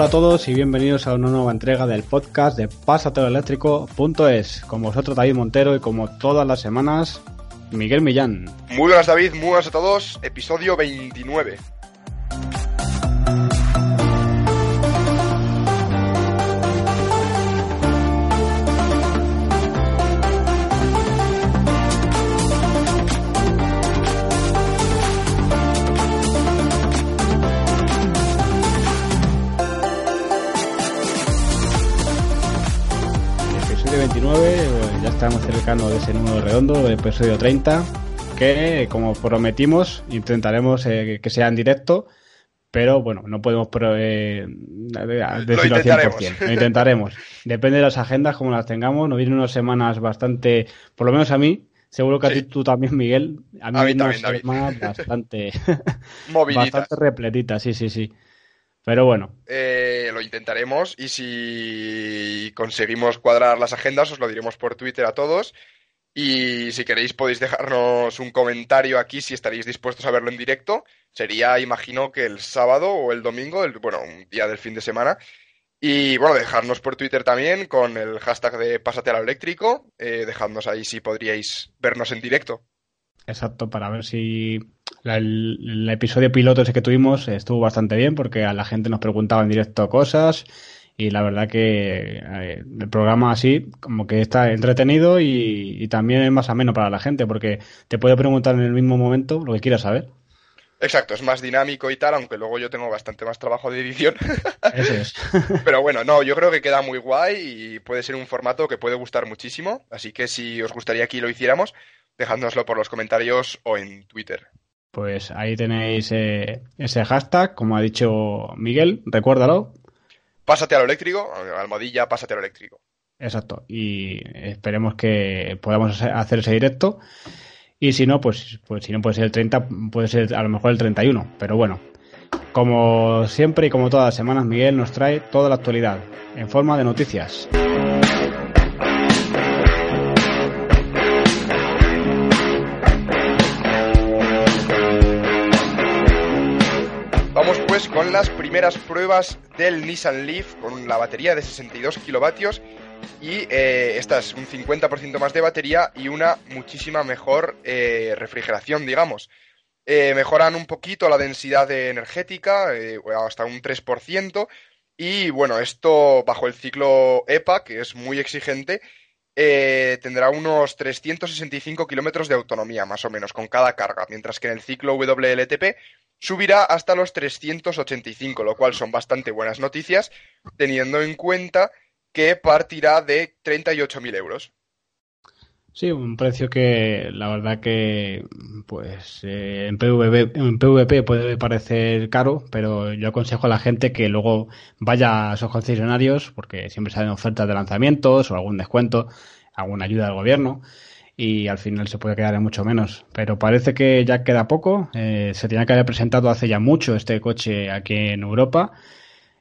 Hola a todos y bienvenidos a una nueva entrega del podcast de Pasateloeléctrico.es. Con vosotros David Montero y como todas las semanas, Miguel Millán. Muy buenas David, muy buenas a todos, episodio 29. Cercano de ese número redondo, episodio 30, que como prometimos intentaremos eh, que sea en directo, pero bueno, no podemos pro- eh, decirlo al intentaremos. 100%, lo intentaremos. Depende de las agendas, como las tengamos, nos vienen unas semanas bastante, por lo menos a mí, seguro que a ti tú también, Miguel, a mí, A mí vienen unas David. semanas bastante, bastante repletitas, sí, sí, sí. Pero bueno, Eh, lo intentaremos y si conseguimos cuadrar las agendas os lo diremos por Twitter a todos. Y si queréis podéis dejarnos un comentario aquí si estaréis dispuestos a verlo en directo. Sería, imagino, que el sábado o el domingo, el, bueno, un día del fin de semana. Y bueno, dejarnos por Twitter también con el hashtag de Pásate a lo eléctrico. Eh, dejadnos ahí si podríais vernos en directo. Exacto, para ver si la- el, el episodio piloto ese que tuvimos estuvo bastante bien porque a la gente nos preguntaba en directo cosas y la verdad que eh, el programa así como que está entretenido y, y también es más ameno para la gente porque te puede preguntar en el mismo momento lo que quieras saber. Exacto, es más dinámico y tal, aunque luego yo tengo bastante más trabajo de edición. Eso es. Pero bueno, no, yo creo que queda muy guay y puede ser un formato que puede gustar muchísimo. Así que si os gustaría que lo hiciéramos, dejádnoslo por los comentarios o en Twitter. Pues ahí tenéis eh, ese hashtag, como ha dicho Miguel, recuérdalo. Pásate a lo eléctrico, almohadilla, pásate a lo eléctrico. Exacto. Y esperemos que podamos hacer ese directo. Y si no, pues, pues si no puede ser el 30, puede ser a lo mejor el 31. Pero bueno, como siempre y como todas las semanas, Miguel nos trae toda la actualidad en forma de noticias. Con las primeras pruebas del Nissan Leaf con la batería de 62 kilovatios y eh, esta es un 50% más de batería y una muchísima mejor eh, refrigeración, digamos. Eh, mejoran un poquito la densidad energética, eh, hasta un 3%, y bueno, esto bajo el ciclo EPA, que es muy exigente, eh, tendrá unos 365 kilómetros de autonomía, más o menos, con cada carga, mientras que en el ciclo WLTP subirá hasta los 385, lo cual son bastante buenas noticias, teniendo en cuenta que partirá de 38.000 euros. Sí, un precio que la verdad que pues eh, en, PVP, en PVP puede parecer caro, pero yo aconsejo a la gente que luego vaya a esos concesionarios porque siempre salen ofertas de lanzamientos o algún descuento, alguna ayuda del gobierno y al final se puede quedar en mucho menos. Pero parece que ya queda poco. eh, se tenía que haber presentado hace ya mucho este coche aquí en Europa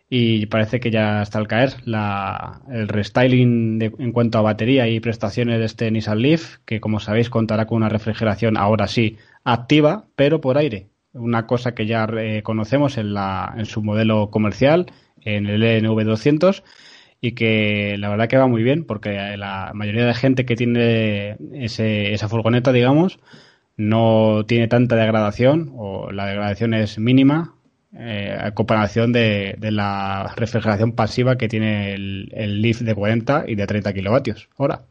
y parece que ya está al caer la, el restyling de- en cuanto a batería y prestaciones de este Nissan Leaf, que como sabéis contará con una refrigeración ahora sí activa, pero por aire. Una cosa que ya eh, conocemos en, la, en su modelo comercial, en el NV200, y que la verdad que va muy bien, porque la mayoría de gente que tiene ese, esa furgoneta, digamos, no tiene tanta degradación, o la degradación es mínima, eh, a comparación de, de la refrigeración pasiva que tiene el, el Leaf de 40 y de 30 kilovatios hora.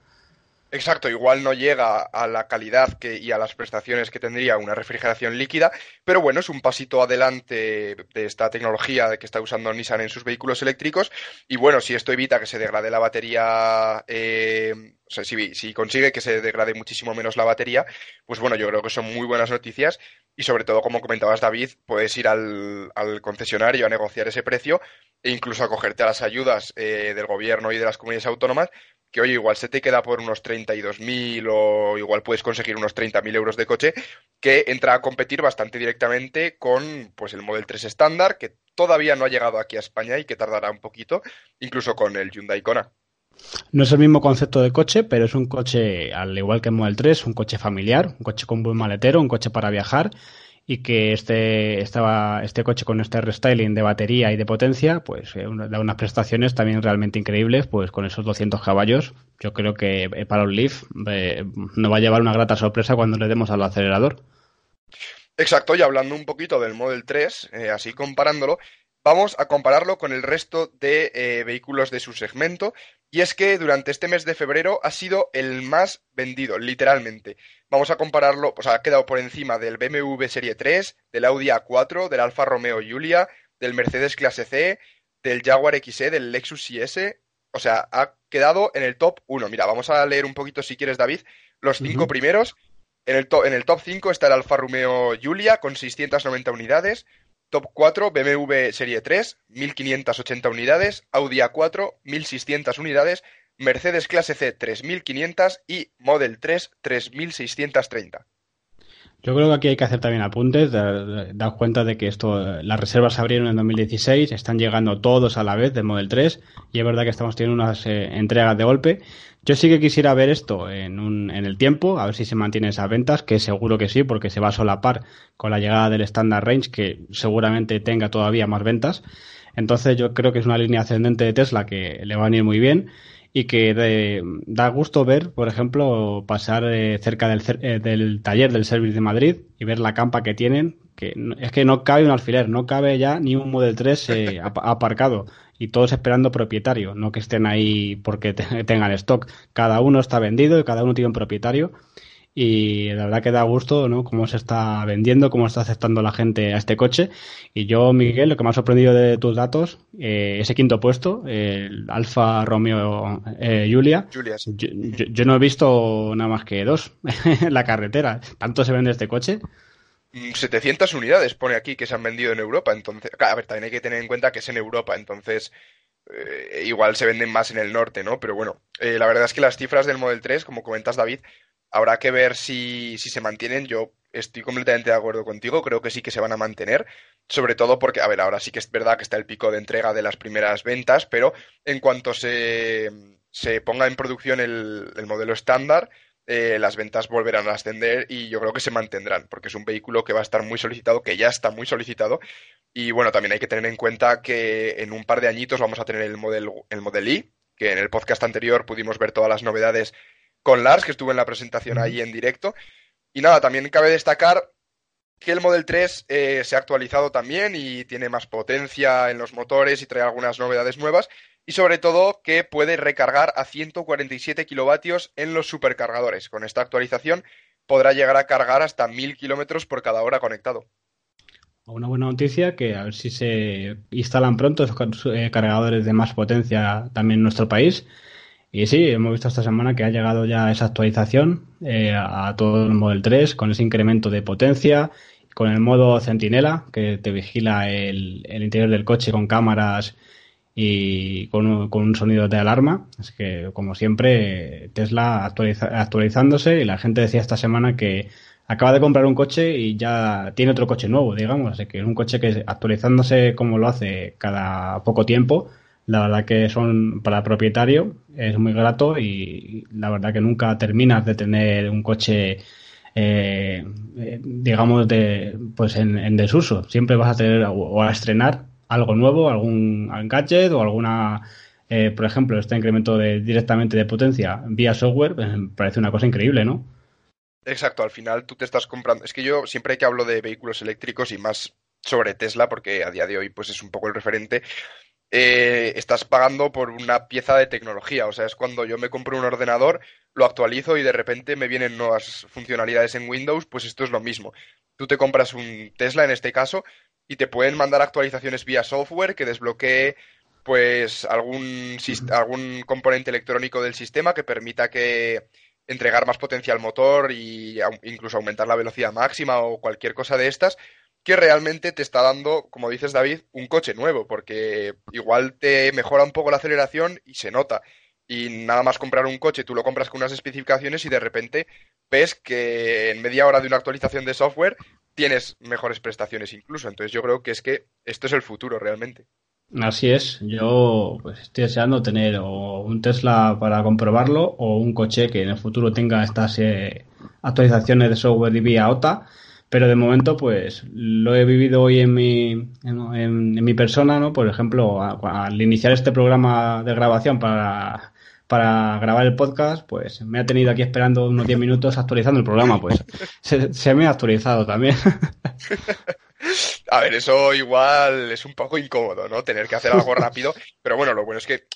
Exacto, igual no llega a la calidad que, y a las prestaciones que tendría una refrigeración líquida, pero bueno, es un pasito adelante de esta tecnología que está usando Nissan en sus vehículos eléctricos. Y bueno, si esto evita que se degrade la batería, eh, o sea, si, si consigue que se degrade muchísimo menos la batería, pues bueno, yo creo que son muy buenas noticias. Y sobre todo, como comentabas David, puedes ir al, al concesionario a negociar ese precio e incluso acogerte a las ayudas eh, del gobierno y de las comunidades autónomas que oye, igual se te queda por unos 32.000 o igual puedes conseguir unos 30.000 euros de coche, que entra a competir bastante directamente con pues el Model 3 estándar, que todavía no ha llegado aquí a España y que tardará un poquito, incluso con el Hyundai Kona. No es el mismo concepto de coche, pero es un coche, al igual que el Model 3, un coche familiar, un coche con buen maletero, un coche para viajar y que este, estaba, este coche con este restyling de batería y de potencia, pues eh, da unas prestaciones también realmente increíbles, pues con esos 200 caballos, yo creo que eh, para un Leaf eh, nos va a llevar una grata sorpresa cuando le demos al acelerador. Exacto, y hablando un poquito del Model 3, así comparándolo, vamos a compararlo con el resto de vehículos de su segmento, y es que durante este mes de febrero ha sido el más vendido, literalmente. Vamos a compararlo, pues ha quedado por encima del BMW Serie 3, del Audi A4, del Alfa Romeo Giulia, del Mercedes Clase C, del Jaguar XE, del Lexus IS. O sea, ha quedado en el top 1. Mira, vamos a leer un poquito, si quieres, David, los cinco primeros. En el, en el top 5 está el Alfa Romeo Giulia con 690 unidades. Top 4, BMW Serie 3, 1580 unidades, Audi A4, 1600 unidades, Mercedes Clase C, 3500 y Model 3, 3630. Yo creo que aquí hay que hacer también apuntes, dar, cuenta de que esto, las reservas se abrieron en 2016, están llegando todos a la vez del Model 3 y es verdad que estamos teniendo unas eh, entregas de golpe. Yo sí que quisiera ver esto en, un, en el tiempo, a ver si se mantienen esas ventas, que seguro que sí, porque se va a solapar con la llegada del Standard Range, que seguramente tenga todavía más ventas. Entonces yo creo que es una línea ascendente de Tesla que le va a venir muy bien y que da gusto ver, por ejemplo, pasar eh, cerca del, eh, del, taller del Service de Madrid y ver la campa que tienen, que es que no cabe un alfiler, no cabe ya ni un Model 3 eh, aparcado y todos esperando propietario, no que estén ahí porque tengan stock. Cada uno está vendido y cada uno tiene un propietario y la verdad que da gusto, ¿no? Cómo se está vendiendo, cómo está aceptando la gente a este coche. Y yo, Miguel, lo que me ha sorprendido de tus datos, eh, ese quinto puesto, el Alfa Romeo eh, Julia. yo, no he visto nada más que dos en la carretera. ¿Tanto se vende este coche? 700 mm, unidades pone aquí que se han vendido en Europa. Entonces, a ver, también hay que tener en cuenta que es en Europa, entonces eh, igual se venden más en el norte, ¿no? Pero bueno, la verdad es que las cifras del Model 3, como comentas David, Habrá que ver si, si se mantienen. Yo estoy completamente de acuerdo contigo. Creo que sí que se van a mantener. Sobre todo porque, a ver, ahora sí que es verdad que está el pico de entrega de las primeras ventas, pero en cuanto se, se ponga en producción el, el modelo estándar, eh, las ventas volverán a ascender y yo creo que se mantendrán, porque es un vehículo que va a estar muy solicitado, que ya está muy solicitado. Y bueno, también hay que tener en cuenta que en un par de añitos vamos a tener el Model, el Model I, que en el podcast anterior pudimos ver todas las novedades con Lars, que estuvo en la presentación ahí en directo. Y nada, también cabe destacar que el Model 3 eh, se ha actualizado también y tiene más potencia en los motores y trae algunas novedades nuevas. Y sobre todo que puede recargar a 147 kilovatios en los supercargadores. Con esta actualización podrá llegar a cargar hasta 1000 kilómetros por cada hora conectado. Una buena noticia que a ver si se instalan pronto esos eh, cargadores de más potencia también en nuestro país y sí, hemos visto esta semana que ha llegado ya esa actualización eh, a todo el Model 3 con ese incremento de potencia, con el modo centinela que te vigila el, interior del coche con cámaras y con, un sonido de alarma. Así que, como siempre, Tesla actualizándose y la gente decía esta semana que acaba de comprar un coche y ya tiene otro coche nuevo, digamos. Así que es un coche que actualizándose como lo hace cada poco tiempo la verdad que son para el propietario es muy grato y la verdad que nunca terminas de tener un coche eh, eh, digamos de pues en, desuso siempre vas a tener o a estrenar algo nuevo algún gadget o alguna eh, por ejemplo este incremento de directamente de potencia vía software me parece una cosa increíble no exacto al final tú te estás comprando es que yo siempre que hablo de vehículos eléctricos y más sobre Tesla porque a día de hoy pues es un poco el referente eh, estás pagando por una pieza de tecnología. O sea, es cuando yo me compro un ordenador, lo actualizo y de repente me vienen nuevas funcionalidades en Windows, pues esto es lo mismo. Tú te compras un Tesla en este caso y te pueden mandar actualizaciones vía software que desbloquee pues algún, algún componente electrónico del sistema que permita que entregar más potencia al motor y incluso aumentar la velocidad máxima o cualquier cosa de estas que realmente te está dando, como dices David, un coche nuevo, porque igual te mejora un poco la aceleración y se nota. Y nada más comprar un coche, tú lo compras con unas especificaciones y de repente ves que en media hora de una actualización de software tienes mejores prestaciones incluso. Entonces yo creo que es que esto es el futuro realmente. Así es, yo pues estoy deseando tener o un Tesla para comprobarlo o un coche que en el futuro tenga estas eh, actualizaciones de software y vía OTA, pero de momento pues lo he vivido hoy en mi, en, mi persona, ¿no? Por ejemplo, al iniciar este programa de grabación para, para grabar el podcast, pues me ha tenido aquí esperando unos 10 minutos actualizando el programa, pues se, se me ha actualizado también. A ver, eso igual es un poco incómodo, ¿no? Tener que hacer algo rápido. Pero bueno, lo bueno es que,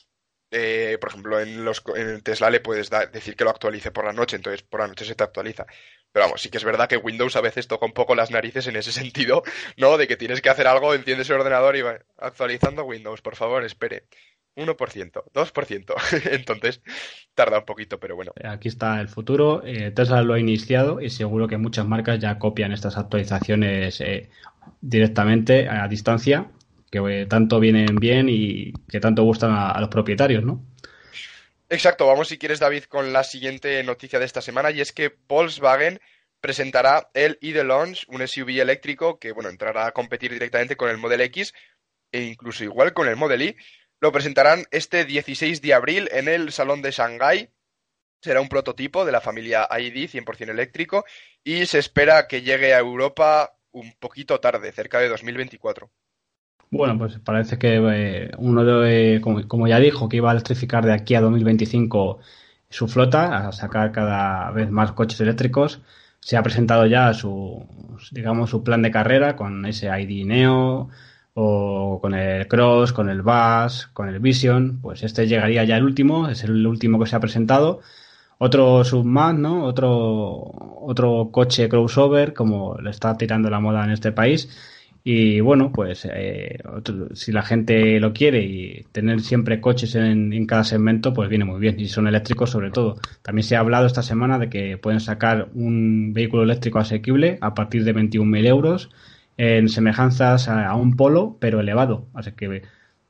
eh, por ejemplo, en, los, en Tesla le puedes decir que lo actualice por la noche, entonces por la noche se te actualiza. Pero vamos, sí que es verdad que Windows a veces toca un poco las narices en ese sentido, ¿no? De que tienes que hacer algo, enciendes el ordenador y va actualizando Windows, por favor, espere. 1%, 2%. Entonces, tarda un poquito, pero bueno. Aquí está el futuro. Eh, Tesla lo ha iniciado y seguro que muchas marcas ya copian estas actualizaciones eh, directamente a distancia, que eh, tanto vienen bien y que tanto gustan a, los propietarios, ¿no? Exacto, vamos si quieres David con la siguiente noticia de esta semana y es que Volkswagen presentará el ID Launch, un SUV eléctrico que bueno, entrará a competir directamente con el Model X e incluso igual con el Model Y. Lo presentarán este 16 de abril en el Salón de Shanghái. Será un prototipo de la familia ID 100% eléctrico y se espera que llegue a Europa un poquito tarde, cerca de 2024. Bueno, pues parece que eh, uno de, como, ya dijo, que iba a electrificar de aquí a 2025 su flota, a sacar cada vez más coches eléctricos. Se ha presentado ya su, digamos, su plan de carrera con ese ID Neo o con el Cross, con el Bus, con el Vision. Pues este llegaría ya el último, es el último que se ha presentado otro Subman, ¿no? Otro, otro coche crossover, como le está tirando la moda en este país. Y bueno, pues eh, si la gente lo quiere y tener siempre coches en, en, cada segmento, pues viene muy bien. Y son eléctricos sobre todo. También se ha hablado esta semana de que pueden sacar un vehículo eléctrico asequible a partir de 21.000 euros en semejanzas a, un polo, pero elevado. Así que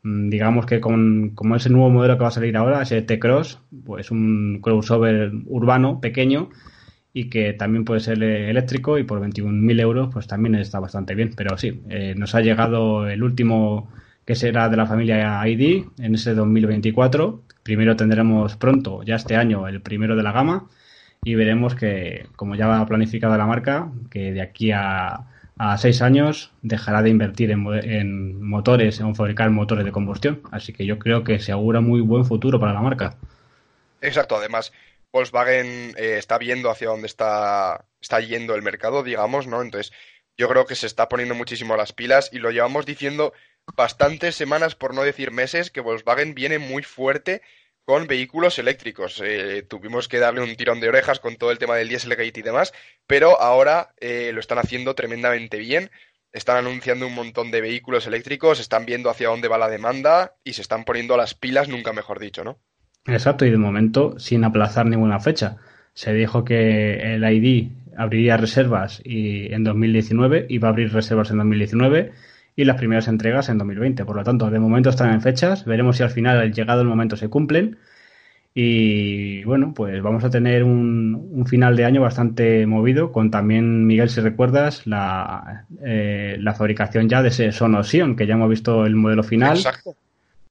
Mm, digamos que con, como ese nuevo modelo que va a salir ahora, ese T-Cross, pues un crossover urbano pequeño y que también puede ser eléctrico y por 21.000 euros pues también está bastante bien. Pero sí, eh, nos ha llegado el último que será de la familia ID en ese 2024. Primero tendremos pronto, ya este año, el primero de la gama y veremos que, como ya va planificada la marca, que de aquí a a seis años dejará de invertir en, motores, en fabricar motores de combustión. Así que yo creo que se augura muy buen futuro para la marca. Exacto, además Volkswagen eh, está viendo hacia dónde está, está yendo el mercado, digamos, ¿no? Entonces yo creo que se está poniendo muchísimo las pilas y lo llevamos diciendo bastantes semanas, por no decir meses, que Volkswagen viene muy fuerte con vehículos eléctricos. Eh, tuvimos que darle un tirón de orejas con todo el tema del Dieselgate y demás, pero ahora eh, lo están haciendo tremendamente bien. Están anunciando un montón de vehículos eléctricos, están viendo hacia dónde va la demanda y se están poniendo las pilas, nunca mejor dicho, ¿no? Exacto, y de momento sin aplazar ninguna fecha. Se dijo que el ID abriría reservas y en 2019 iba a abrir reservas en 2019 y las primeras entregas en 2020. Por lo tanto, de momento están en fechas. Veremos si al final, al llegado el momento, se cumplen. Y bueno, pues vamos a tener un, final de año bastante movido, con también, Miguel, si recuerdas, la, eh, la fabricación ya de ese Sonosion, que ya hemos visto el modelo final. Exacto.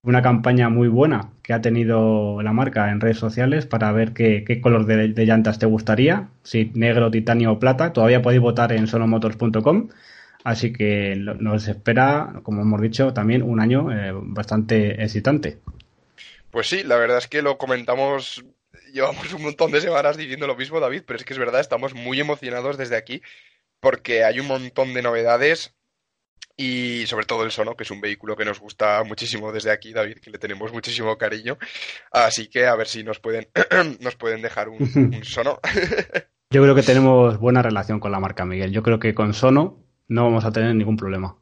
Una campaña muy buena que ha tenido la marca en redes sociales para ver qué, qué color de, de, llantas te gustaría, si negro, titanio o plata. Todavía podéis votar en sonomotors.com Así que nos espera, como hemos dicho, también un año eh, bastante excitante. Pues sí, la verdad es que lo comentamos, llevamos un montón de semanas diciendo lo mismo, David, pero es que es verdad, estamos muy emocionados desde aquí porque hay un montón de novedades y sobre todo el Sono, que es un vehículo que nos gusta muchísimo desde aquí, David, que le tenemos muchísimo cariño. Así que a ver si nos pueden, nos pueden dejar un, un Sono. Yo creo que tenemos buena relación con la marca, Miguel. Yo creo que con Sono no vamos a tener ningún problema.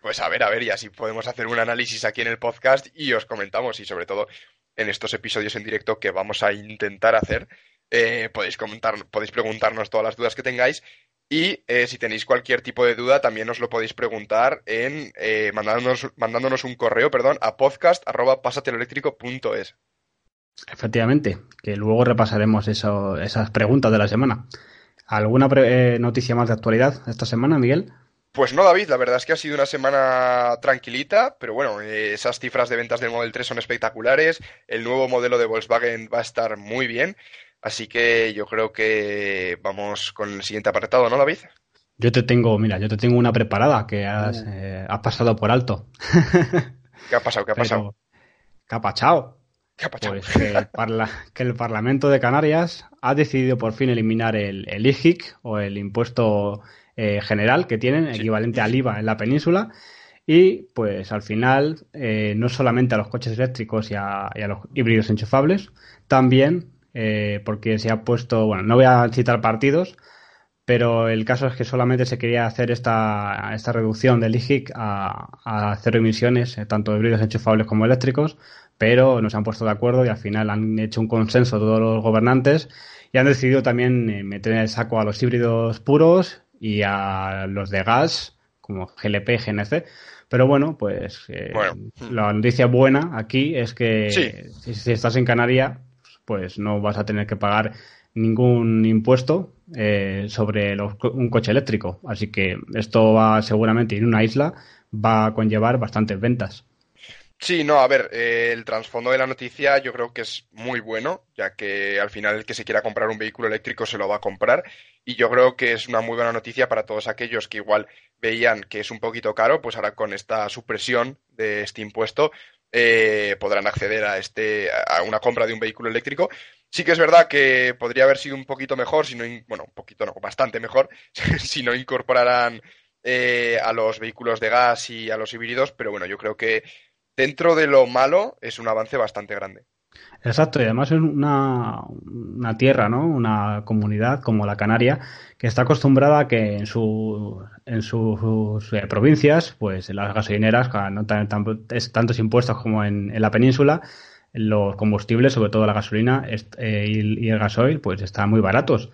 Pues a ver, a ver, y así podemos hacer un análisis aquí en el podcast y os comentamos, y sobre todo en estos episodios en directo que vamos a intentar hacer, eh, podéis, comentar, podéis preguntarnos todas las dudas que tengáis y eh, si tenéis cualquier tipo de duda, también os lo podéis preguntar en eh, mandándonos, mandándonos, un correo perdón, a podcast.pasateleléctrico.es. Efectivamente, que luego repasaremos eso, esas preguntas de la semana. ¿Alguna eh, noticia más de actualidad esta semana, Miguel? Pues no, David, la verdad es que ha sido una semana tranquilita, pero bueno, esas cifras de ventas del Model 3 son espectaculares, el nuevo modelo de Volkswagen va a estar muy bien, así que yo creo que vamos con el siguiente apartado, ¿no, David? Yo te tengo, mira, yo te tengo una preparada que has, eh, has pasado por alto. ¿Qué ha pasado? ¿Qué ha pasado? ¿Qué ha pasado? Pues que el, que el, Parlamento de Canarias ha decidido por fin eliminar el, el IGIC o el impuesto eh, general que tienen, equivalente al IVA en la península. Y pues al final, eh, no solamente a los coches eléctricos y a, los híbridos enchufables, también eh, porque se ha puesto, bueno, no voy a citar partidos, pero el caso es que solamente se quería hacer esta, esta reducción del IGIC a, a cero emisiones, tanto híbridos enchufables como eléctricos, pero no se han puesto de acuerdo y al final han hecho un consenso todos los gobernantes y han decidido también eh, meter en el saco a los híbridos puros y a los de gas como GLP, GNC. Pero bueno, pues eh, la noticia buena aquí es que si, estás en Canarias, pues no vas a tener que pagar ningún impuesto eh, sobre un coche eléctrico. Así que esto va seguramente en una isla va a conllevar bastantes ventas. Sí, no, a ver, eh, el trasfondo de la noticia yo creo que es muy bueno, ya que al final el que se quiera comprar un vehículo eléctrico se lo va a comprar y yo creo que es una muy buena noticia para todos aquellos que igual veían que es un poquito caro, pues ahora con esta supresión de este impuesto eh, podrán acceder a este a una compra de un vehículo eléctrico. Sí que es verdad que podría haber sido un poquito mejor, si no, bueno, un poquito no, bastante mejor, si no incorporaran eh, a los vehículos de gas y a los híbridos, pero bueno, yo creo que dentro de lo malo, es un avance bastante grande. Exacto, y además es una, una, tierra, ¿no? Una comunidad como la Canaria, que está acostumbrada a que en, su, en sus eh, provincias, pues en las gasolineras, no tan, tantos impuestos como en, la península, los combustibles, sobre todo la gasolina eh, y, y, el gasoil, pues están muy baratos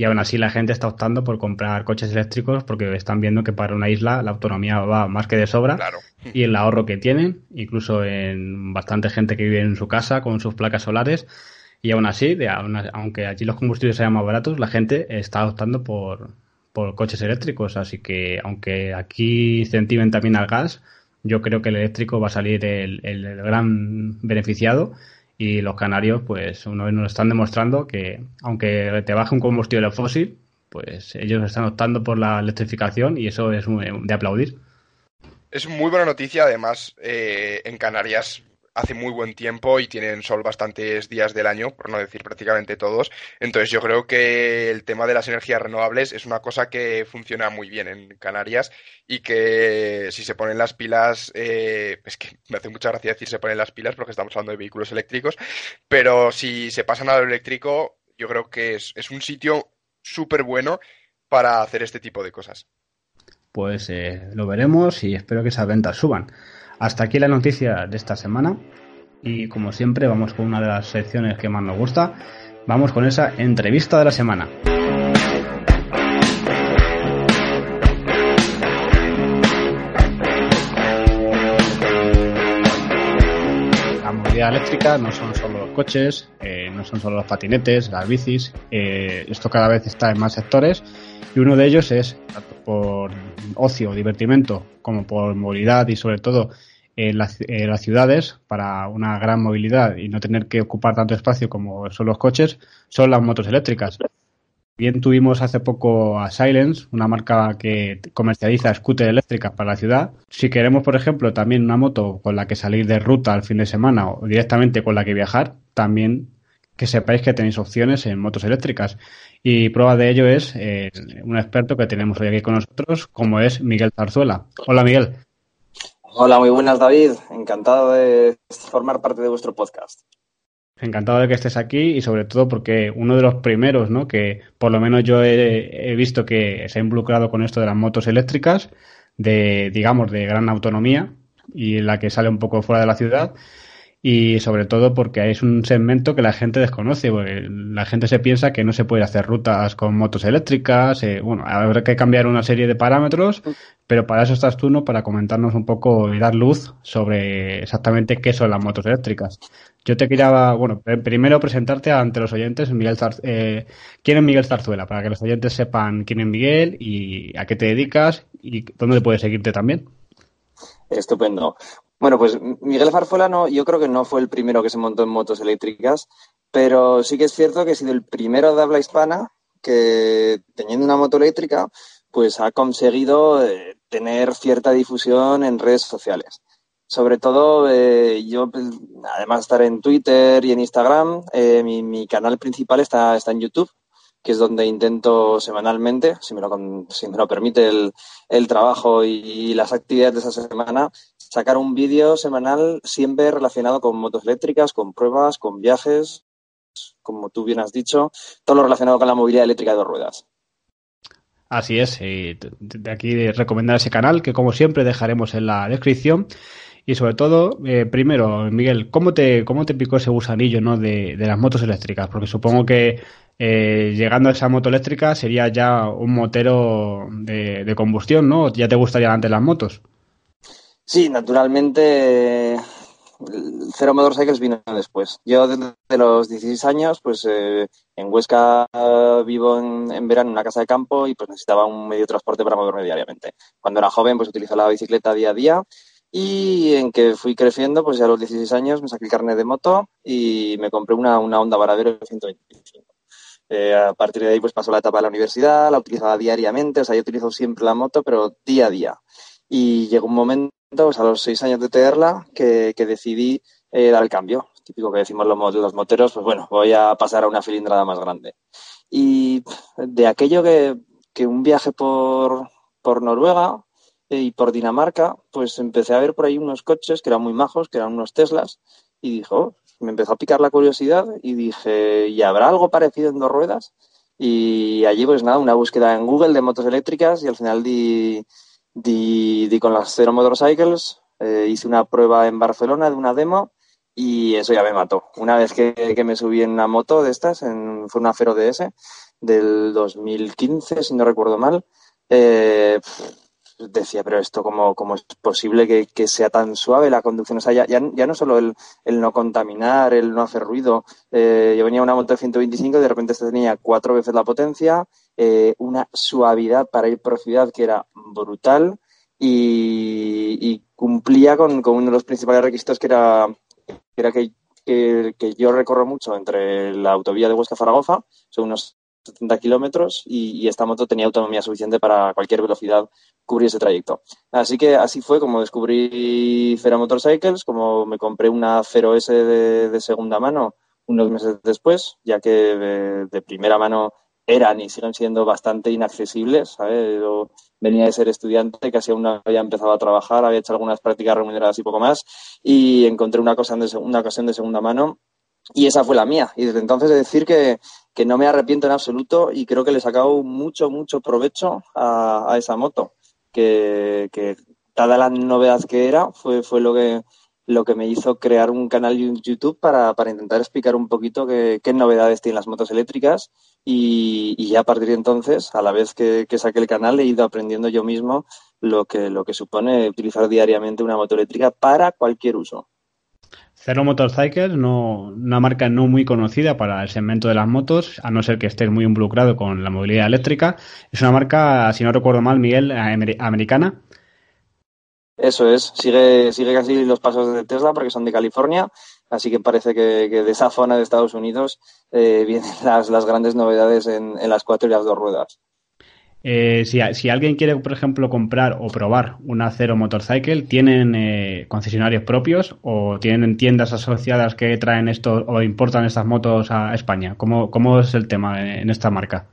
y aún así la gente está optando por comprar coches eléctricos porque están viendo que para una isla la autonomía va más que de sobra y el ahorro que tienen, incluso en bastante gente que vive en su casa con sus placas solares y aún así, aunque allí los combustibles sean más baratos, la gente está optando por, por coches eléctricos, así que aunque aquí incentiven también al gas, yo creo que el eléctrico va a salir el, el gran beneficiado y los canarios, pues, vez nos están demostrando que, aunque te baje un combustible fósil, pues ellos están optando por la electrificación y eso es de aplaudir. Es muy buena noticia, además, eh, en Canarias hace muy buen tiempo y tienen sol bastantes días del año, por no decir prácticamente todos. Entonces yo creo que el tema de las energías renovables es una cosa que funciona muy bien en Canarias y que si se ponen las pilas, eh, es que me hace mucha gracia decir se ponen las pilas porque estamos hablando de vehículos eléctricos, pero si se pasan a lo eléctrico, yo creo que es, es un sitio súper bueno para hacer este tipo de cosas. Pues eh, lo veremos y espero que esas ventas suban. Hasta aquí la noticia de esta semana y como siempre vamos con una de las secciones que más nos gusta. Vamos con esa entrevista de la semana. La movilidad eléctrica no son solo los coches, eh, no son solo los patinetes, las bicis, eh, esto cada vez está en más sectores y uno de ellos es, por ocio, divertimento, como por movilidad y sobre todo en, las ciudades para una gran movilidad y no tener que ocupar tanto espacio como son los coches, son las motos eléctricas. Bien tuvimos hace poco a Silence, una marca que comercializa scooters eléctricas para la ciudad. Si queremos, por ejemplo, también una moto con la que salir de ruta al fin de semana o directamente con la que viajar, también que sepáis que tenéis opciones en motos eléctricas. Y prueba de ello es eh, un experto que tenemos hoy aquí con nosotros, como es Miguel Zarzuela. Hola Miguel. Hola, muy buenas David. Encantado de formar parte de vuestro podcast. Encantado de que estés aquí y sobre todo porque uno de los primeros, ¿no? Que por lo menos yo he, visto que se ha involucrado con esto de las motos eléctricas, de, digamos, de gran autonomía y la que sale un poco fuera de la ciudad y sobre todo porque es un segmento que la gente desconoce. La gente se piensa que no se puede hacer rutas con motos eléctricas. Eh, bueno, habrá que cambiar una serie de parámetros, pero para eso estás tú, ¿no? Para comentarnos un poco y dar luz sobre exactamente qué son las motos eléctricas. Yo te quería, bueno, primero presentarte ante los oyentes, Miguel eh, quién es Miguel Zarzuela, para que los oyentes sepan quién es Miguel y a qué te dedicas y dónde puedes seguirte también. Estupendo. Bueno, pues Miguel Farfola no, yo creo que no fue el primero que se montó en motos eléctricas, pero sí que es cierto que ha sido el primero de habla hispana que teniendo una moto eléctrica, pues ha conseguido eh, tener cierta difusión en redes sociales. Sobre todo, eh, yo, pues, además de estar en Twitter y en Instagram, eh, mi, mi, canal principal está, está en YouTube, que es donde intento semanalmente, si me lo, me lo permite el, el trabajo y, y, las actividades de esa semana, sacar un vídeo semanal siempre relacionado con motos eléctricas, con pruebas, con viajes, como tú bien has dicho, todo lo relacionado con la movilidad eléctrica de dos ruedas. Así es, y de aquí recomendar ese canal que como siempre dejaremos en la descripción. Y sobre todo, eh, primero, Miguel, ¿cómo te, ¿cómo te picó ese gusanillo ¿no? de, de las motos eléctricas? Porque supongo que eh, llegando a esa moto eléctrica sería ya un motero de, combustión, ¿no? ¿Ya te gustarían antes las motos? Sí, naturalmente Cero Motorcycles vino después. Yo desde los 16 años, pues eh, en Huesca vivo en, en, verano en una casa de campo y pues necesitaba un medio de transporte para moverme diariamente. Cuando era joven, pues utilizaba la bicicleta día a día y en que fui creciendo, pues ya a los 16 años me saqué el carnet de moto y me compré una, una Honda Varadero 125. Eh, a partir de ahí pues pasó la etapa de la universidad, la utilizaba diariamente, o sea, yo utilizo siempre la moto, pero día a día. Y llegó un momento pues a los seis años de tenerla, que, que decidí eh, dar el cambio. Típico que decimos los, los, moteros, pues bueno, voy a pasar a una cilindrada más grande. Y de aquello que, que un viaje por, por Noruega y por Dinamarca, pues empecé a ver por ahí unos coches que eran muy majos, que eran unos Teslas, y dijo, oh, me empezó a picar la curiosidad y dije, ¿y habrá algo parecido en dos ruedas? Y allí, pues nada, una búsqueda en Google de motos eléctricas y al final di di, di con las Zero Motorcycles, eh, hice una prueba en Barcelona de una demo y eso ya me mató. Una vez que, que me subí en una moto de estas, en, fue una Zero DS del 2015, si no recuerdo mal, eh, decía, pero esto cómo, cómo es posible que, que, sea tan suave la conducción. O sea, ya, ya, no solo el, el, no contaminar, el no hacer ruido. Eh, yo venía una moto de 125 y de repente esta tenía cuatro veces la potencia, eh, una suavidad para ir por ciudad que era brutal y, cumplía con, con, uno de los principales requisitos que era, que, era que, que, que yo recorro mucho entre la autovía de Huesca-Zaragoza, son unos 70 kilómetros y, y, esta moto tenía autonomía suficiente para cualquier velocidad cubrir ese trayecto. Así que así fue como descubrí Fera Motorcycles, como me compré una 0S de, de segunda mano unos meses después, ya que de, de, primera mano eran y siguen siendo bastante inaccesibles. ¿sabes? Yo venía de ser estudiante, casi aún no había empezado a trabajar, había hecho algunas prácticas remuneradas y poco más, y encontré una, cosa de, una ocasión de segunda mano y esa fue la mía. Y desde entonces decir que, que, no me arrepiento en absoluto y creo que le he sacado mucho, mucho provecho a, esa moto. Que, que, dada la novedad que era, fue, fue lo que lo que me hizo crear un canal YouTube para, para intentar explicar un poquito qué, novedades tienen las motos eléctricas y, y, ya a partir de entonces, a la vez que, que, saqué el canal, he ido aprendiendo yo mismo lo que, lo que supone utilizar diariamente una moto eléctrica para cualquier uso. Zero Motorcycles, no, una marca no muy conocida para el segmento de las motos, a no ser que estés muy involucrado con la movilidad eléctrica. Es una marca, si no recuerdo mal, Miguel, americana. Eso es, sigue, sigue casi los pasos de Tesla porque son de California, así que parece que, de esa zona de Estados Unidos eh, vienen las, las grandes novedades en, en, las cuatro y las dos ruedas. Eh, si, si, alguien quiere, por ejemplo, comprar o probar una Zero Motorcycle, ¿tienen eh, concesionarios propios o tienen tiendas asociadas que traen esto o importan estas motos a España? ¿Cómo, cómo es el tema en esta marca?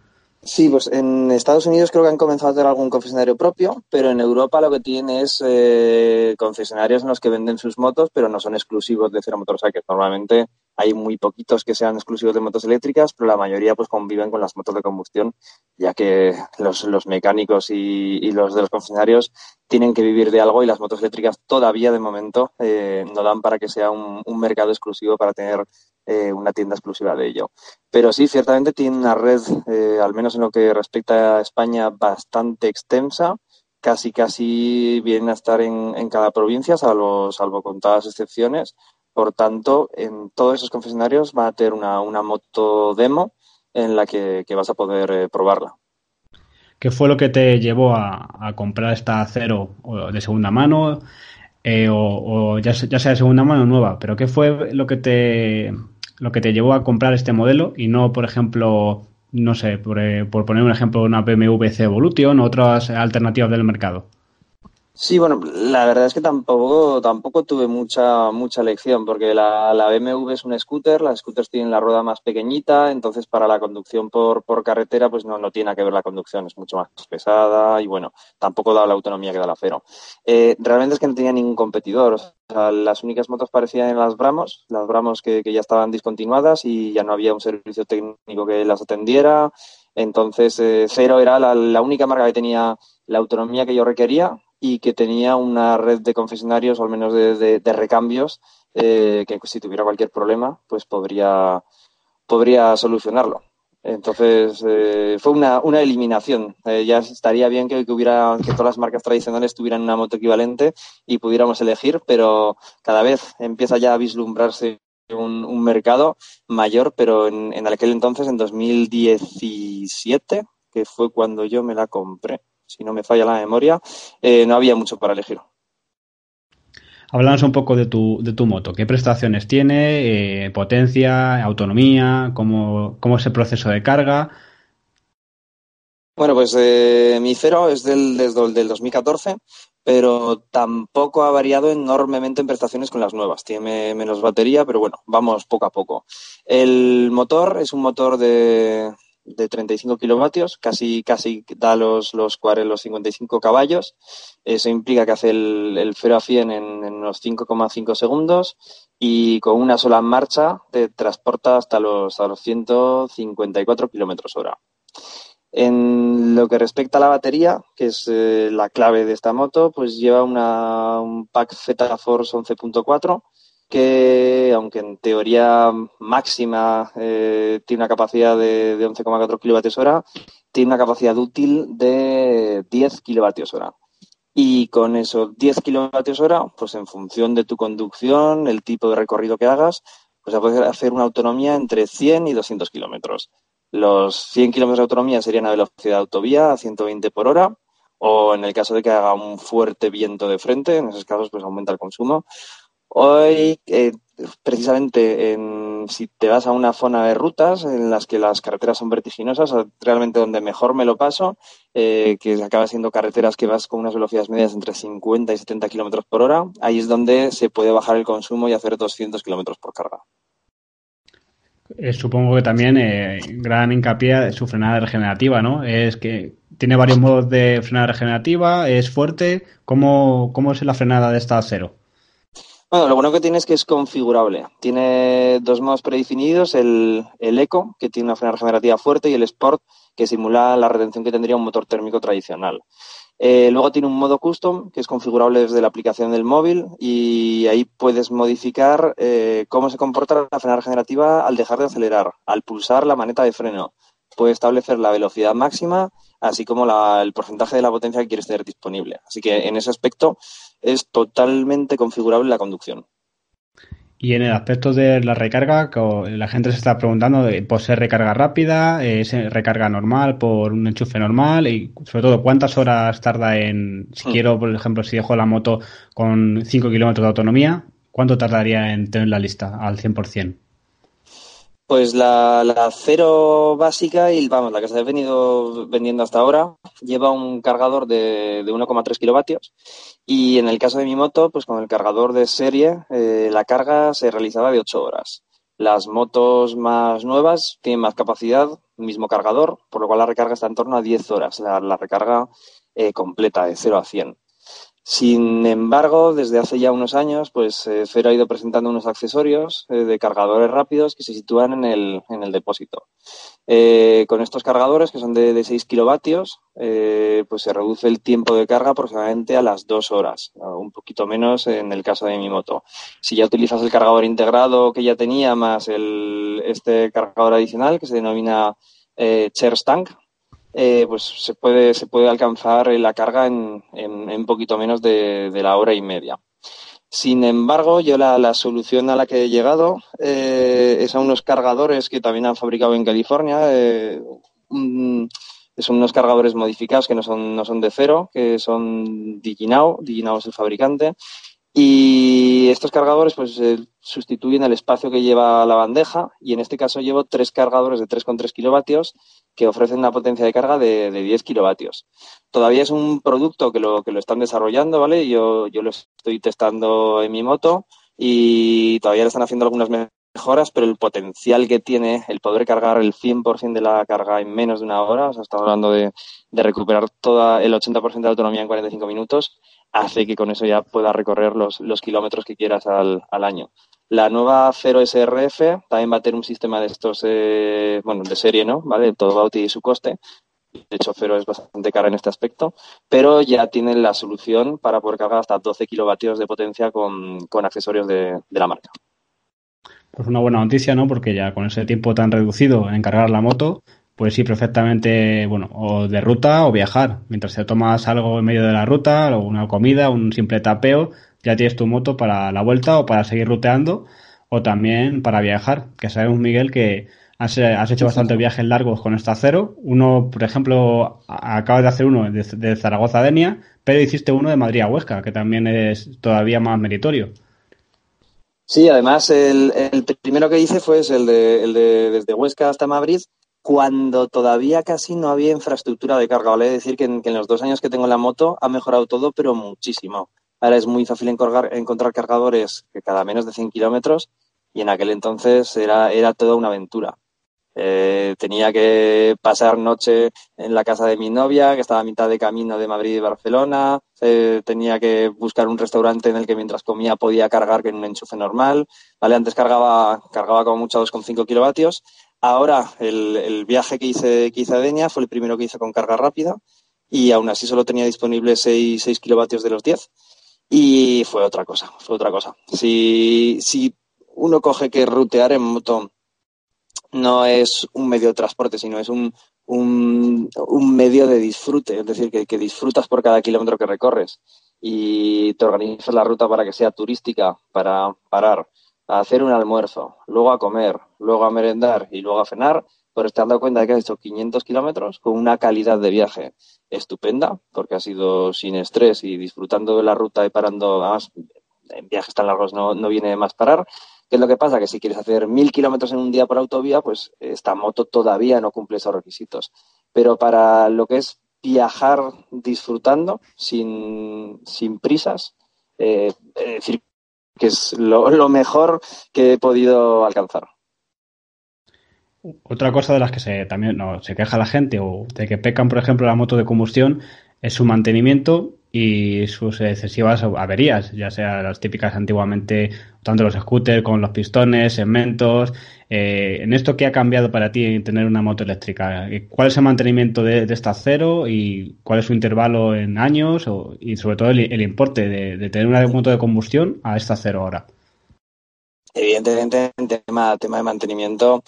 Sí, pues en Estados Unidos creo que han comenzado a tener algún concesionario propio, pero en Europa lo que tienen es eh, concesionarios en los que venden sus motos, pero no son exclusivos de Zero Motorcycle. Normalmente hay muy poquitos que sean exclusivos de motos eléctricas, pero la mayoría pues conviven con las motos de combustión, ya que los, los mecánicos y, y, los de los concesionarios tienen que vivir de algo y las motos eléctricas todavía de momento eh, no dan para que sea un, un mercado exclusivo para tener eh, una tienda exclusiva de ello. Pero sí, ciertamente tiene una red, eh, al menos en lo que respecta a España, bastante extensa. Casi, casi viene a estar en, en cada provincia, salvo, salvo contadas excepciones. Por tanto, en todos esos confesionarios va a tener una, una moto demo en la que, vas a poder eh, probarla. ¿Qué fue lo que te llevó a, comprar esta Cero de segunda mano? Eh, o, o ya, ya, sea de segunda mano o nueva, pero ¿qué fue lo que te lo que te llevó a comprar este modelo y no, por ejemplo, no sé, por, eh, por poner un ejemplo, una BMW C Evolution o otras alternativas del mercado? Sí, bueno, la verdad es que tampoco, tampoco tuve mucha, mucha lección, porque la, la BMW es un scooter, las scooters tienen la rueda más pequeñita, entonces para la conducción por, por carretera, pues no, no tiene que ver la conducción, es mucho más pesada y bueno, tampoco da la autonomía que da la Cero. Eh, realmente es que no tenía ningún competidor, o sea, las únicas motos parecían las Bramos, las Bramos que, que ya estaban discontinuadas y ya no había un servicio técnico que las atendiera, entonces eh, Cero era la, la única marca que tenía la autonomía que yo requería y que tenía una red de confesionarios, o al menos de, recambios, eh, que si tuviera cualquier problema, pues podría, podría solucionarlo. Entonces, eh, fue una, una eliminación. Eh, ya estaría bien que, que, hubiera, que todas las marcas tradicionales tuvieran una moto equivalente y pudiéramos elegir, pero cada vez empieza ya a vislumbrarse un, un mercado mayor, pero en, en aquel entonces, en 2017, que fue cuando yo me la compré, si no me falla la memoria, eh, no había mucho para elegir. Háblanos un poco de tu, de tu moto. ¿Qué prestaciones tiene? Eh, ¿Potencia? ¿Autonomía? ¿Cómo, ¿Cómo, es el proceso de carga? Bueno, pues eh, mi cero es del, desde del 2014, pero tampoco ha variado enormemente en prestaciones con las nuevas. Tiene menos batería, pero bueno, vamos poco a poco. El motor es un motor de, de 35 kilovatios, casi, casi da los, los, los 55 caballos. Eso implica que hace el, el 0 a 100 en, en unos 5,5 segundos y con una sola marcha te transporta hasta los, hasta los 154 kilómetros hora. En lo que respecta a la batería, que es eh, la clave de esta moto, pues lleva una, un pack Z Force 11.4 que aunque en teoría máxima eh, tiene una capacidad de, de 11,4 kilovatios hora, tiene una capacidad útil de 10 kilovatios hora. Y con esos 10 kilovatios hora, pues en función de tu conducción, el tipo de recorrido que hagas, pues se hacer una autonomía entre 100 y 200 kilómetros. Los 100 kilómetros de autonomía serían a velocidad de autovía a 120 por hora, o en el caso de que haga un fuerte viento de frente, en esos casos pues aumenta el consumo, Hoy, eh, precisamente, en, si te vas a una zona de rutas en las que las carreteras son vertiginosas, realmente donde mejor me lo paso, eh, que acaba siendo carreteras que vas con unas velocidades medias entre 50 y 70 kilómetros por hora, ahí es donde se puede bajar el consumo y hacer 200 kilómetros por carga. Eh, supongo que también gran hincapié su frenada regenerativa, ¿no? Es que tiene varios modos de frenada regenerativa, es fuerte. ¿Cómo, cómo es la frenada de esta cero? Bueno, lo bueno que tiene es que es configurable. Tiene dos modos predefinidos, el, el Eco, que tiene una frenada regenerativa fuerte, y el Sport, que simula la retención que tendría un motor térmico tradicional. Eh, luego tiene un modo custom, que es configurable desde la aplicación del móvil, y ahí puedes modificar eh, cómo se comporta la frenada regenerativa al dejar de acelerar, al pulsar la maneta de freno. Puedes establecer la velocidad máxima, así como la, el porcentaje de la potencia que quieres tener disponible. Así que en ese aspecto es totalmente configurable la conducción. Y en el aspecto de la recarga, la gente se está preguntando por ser recarga rápida, es recarga normal por un enchufe normal y sobre todo cuántas horas tarda en, si mm. quiero, por ejemplo, si dejo la moto con 5 kilómetros de autonomía, ¿cuánto tardaría en tener la lista al 100%? Pues la, la cero básica y vamos, la que se ha venido vendiendo hasta ahora lleva un cargador de, de 1,3 kilovatios y en el caso de mi moto, pues con el cargador de serie eh, la carga se realizaba de 8 horas. Las motos más nuevas tienen más capacidad, mismo cargador, por lo cual la recarga está en torno a 10 horas, la, la recarga eh, completa de 0 a 100. Sin embargo, desde hace ya unos años, pues eh, ha ido presentando unos accesorios eh, de cargadores rápidos que se sitúan en el, en el depósito. Eh, con estos cargadores, que son de, de 6 kilovatios, eh, pues se reduce el tiempo de carga aproximadamente a las 2 horas, un poquito menos en el caso de mi moto. Si ya utilizas el cargador integrado que ya tenía, más el, este cargador adicional, que se denomina eh, Tank, eh, pues se puede, se puede alcanzar la carga en, en, en poquito menos de, de, la hora y media. Sin embargo, yo la, la solución a la que he llegado eh, es a unos cargadores que también han fabricado en California. Eh, son unos cargadores modificados que no son, no son de cero, que son Diginao. Diginao es el fabricante. Y estos cargadores pues eh, sustituyen el espacio que lleva la bandeja y en este caso llevo tres cargadores de 3,3 kilovatios que ofrecen una potencia de carga de, de 10 kilovatios. Todavía es un producto que lo, que lo están desarrollando, ¿vale? Yo, yo lo estoy testando en mi moto y todavía le están haciendo algunas mejoras, pero el potencial que tiene el poder cargar el 100% de la carga en menos de una hora, o sea, estamos hablando de, de recuperar toda el 80% de autonomía en 45 minutos, hace que con eso ya pueda recorrer los, los kilómetros que quieras al, al año. La nueva Cero SRF también va a tener un sistema de estos, eh, bueno, de serie, ¿no? ¿Vale? Todo Bauti y su coste. De hecho, Cero es bastante cara en este aspecto, pero ya tienen la solución para poder cargar hasta 12 kilovatios de potencia con, con accesorios de, de, la marca. Pues una buena noticia, ¿no? Porque ya con ese tiempo tan reducido en cargar la moto, puedes ir perfectamente, bueno, o de ruta o viajar. Mientras te tomas algo en medio de la ruta, o una comida, un simple tapeo, ya tienes tu moto para la vuelta o para seguir ruteando o también para viajar. Que sabemos, Miguel, que has, has hecho bastantes viajes largos con esta cero. Uno, por ejemplo, acabas de hacer uno de, de Zaragoza a Denia, pero hiciste uno de Madrid a Huesca, que también es todavía más meritorio. Sí, además el, el primero que hice fue el de, el de desde Huesca hasta Madrid, cuando todavía casi no había infraestructura de carga. Vale decir que en, que en los dos años que tengo la moto ha mejorado todo, pero muchísimo. Ahora es muy fácil encontrar, encontrar cargadores que cada menos de 100 kilómetros y en aquel entonces era, era toda una aventura. Eh, tenía que pasar noche en la casa de mi novia, que estaba a mitad de camino de Madrid y Barcelona. Eh, tenía que buscar un restaurante en el que mientras comía podía cargar con un enchufe normal. ¿vale? Antes cargaba, cargaba como mucho 2,5 kilovatios. Ahora el, viaje que hice, que hice a fue el primero que hice con carga rápida y aún así solo tenía disponible 6, 6 kilovatios de los 10 y fue otra cosa, fue otra cosa. Si, si uno coge que rutear en moto no es un medio de transporte, sino es un, un, un medio de disfrute, es decir, que, que, disfrutas por cada kilómetro que recorres y te organizas la ruta para que sea turística, para parar, a hacer un almuerzo, luego a comer, luego a merendar y luego a cenar, pero te has dado cuenta de que has hecho 500 kilómetros con una calidad de viaje estupenda, porque ha sido sin estrés y disfrutando de la ruta y parando, en viajes tan largos no, no viene más parar. ¿Qué es lo que pasa? Que si quieres hacer mil kilómetros en un día por autovía, pues esta moto todavía no cumple esos requisitos. Pero para lo que es viajar disfrutando, sin, sin prisas, eh, es decir, que es lo mejor que he podido alcanzar. Otra cosa de las que se, también no, se queja la gente o de que pecan, por ejemplo, la moto de combustión es su mantenimiento y sus excesivas averías, ya sea las típicas antiguamente, tanto los scooters con los pistones, segmentos. Eh, en esto, ¿qué ha cambiado para ti tener una moto eléctrica? ¿Cuál es el mantenimiento de, de esta cero y cuál es su intervalo en años o, y sobre todo el, el importe de, de, tener una moto de combustión a esta cero ahora? Evidentemente, en tema, tema de mantenimiento,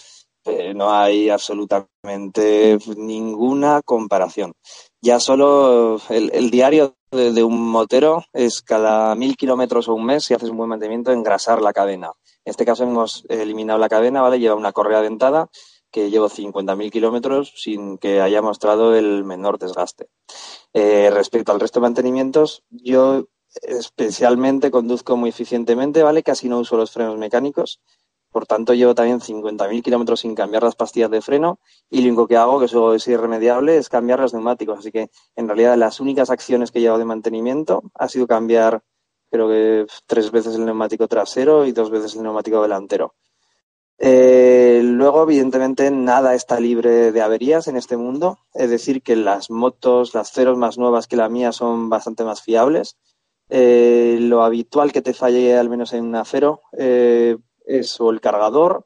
eh, no hay absolutamente ninguna comparación. Ya solo el, diario de, de, un motero es cada mil kilómetros o un mes, si haces un buen mantenimiento, engrasar la cadena. En este caso hemos eliminado la cadena, ¿vale? Lleva una correa dentada que llevo 50.000 kilómetros sin que haya mostrado el menor desgaste. Eh, respecto al resto de mantenimientos, yo especialmente conduzco muy eficientemente, ¿vale? Casi no uso los frenos mecánicos Por tanto, llevo también 50.000 kilómetros sin cambiar las pastillas de freno y lo único que hago, que eso es irremediable, es cambiar los neumáticos. Así que, en realidad, las únicas acciones que he llevado de mantenimiento ha sido cambiar, creo que tres veces el neumático trasero y dos veces el neumático delantero. Eh, luego, evidentemente, nada está libre de averías en este mundo. Es decir, que las motos, las ceros más nuevas que la mía, son bastante más fiables. Eh, lo habitual que te falle, al menos en una cero, eh, es o el cargador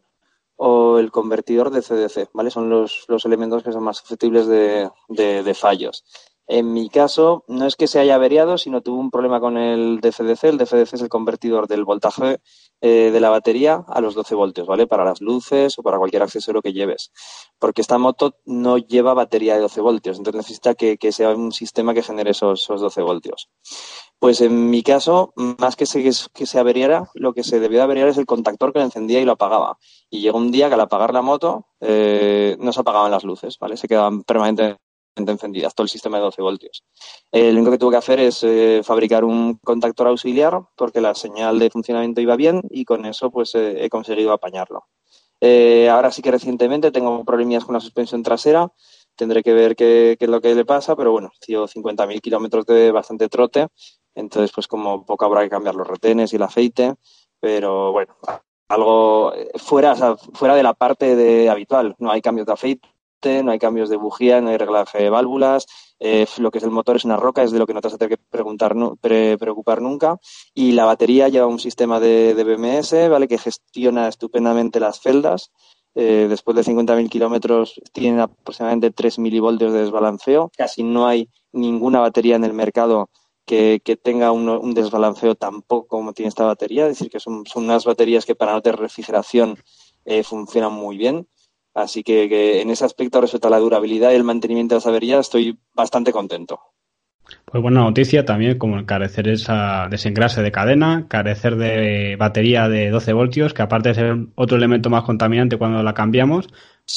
o el convertidor de CDC, ¿vale? Son los, los elementos que son más susceptibles de, de, fallos. En mi caso, no es que se haya averiado, sino tuve un problema con el DFDC. El DFDC es el convertidor del voltaje eh, de la batería a los 12 voltios, ¿vale? Para las luces o para cualquier accesorio que lleves. Porque esta moto no lleva batería de 12 voltios, entonces necesita que, sea un sistema que genere esos, esos 12 voltios. Pues en mi caso, más que se, que se averiara, lo que se debió de averiar es el contactor que lo encendía y lo apagaba. Y llegó un día que al apagar la moto eh, no se apagaban las luces, ¿vale? Se quedaban permanentemente encendidas, todo el sistema de 12 voltios. Eh, lo único que tuve que hacer es eh, fabricar un contactor auxiliar porque la señal de funcionamiento iba bien y con eso pues he conseguido apañarlo. ahora sí que recientemente tengo problemas con la suspensión trasera, tendré que ver qué, qué, es lo que le pasa, pero bueno, sido 50.000 kilómetros de bastante trote entonces, pues como poco habrá que cambiar los retenes y el aceite, pero bueno, algo fuera, fuera de la parte de habitual. No hay cambios de aceite, no hay cambios de bujía, no hay reglaje de válvulas. Eh, lo que es el motor es una roca, es de lo que no te vas a tener que preguntar, preocupar nunca. Y la batería lleva un sistema de, BMS, ¿vale? Que gestiona estupendamente las celdas. Eh, después de 50.000 kilómetros tiene aproximadamente 3 milivoltios de desbalanceo. Casi no hay ninguna batería en el mercado que, tenga un, desbalanceo tan poco como tiene esta batería, es decir, que son, unas baterías que para no tener refrigeración eh, funcionan muy bien. Así que, en ese aspecto, respecto a la durabilidad y el mantenimiento de las averías, estoy bastante contento. Pues buena noticia también, como carecer esa desengrase de cadena, carecer de batería de 12 voltios, que aparte de ser otro elemento más contaminante cuando la cambiamos,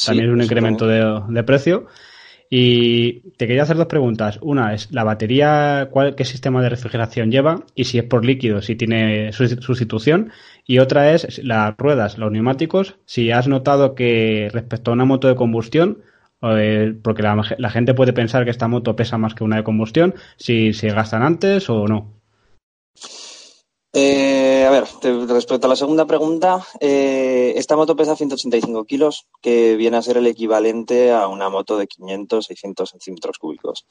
también es un incremento de, de precio. Y te quería hacer dos preguntas. Una es, ¿la batería cuál, qué sistema de refrigeración lleva? Y si es por líquido, si tiene sustitución. Y otra es las ruedas, los neumáticos. Si has notado que respecto a una moto de combustión, eh, porque la, gente puede pensar que esta moto pesa más que una de combustión, si se gastan antes o no. Eh, a ver, respecto a la segunda pregunta, eh, esta moto pesa 185 kilos, que viene a ser el equivalente a una moto de 500, 600 centímetros cúbicos.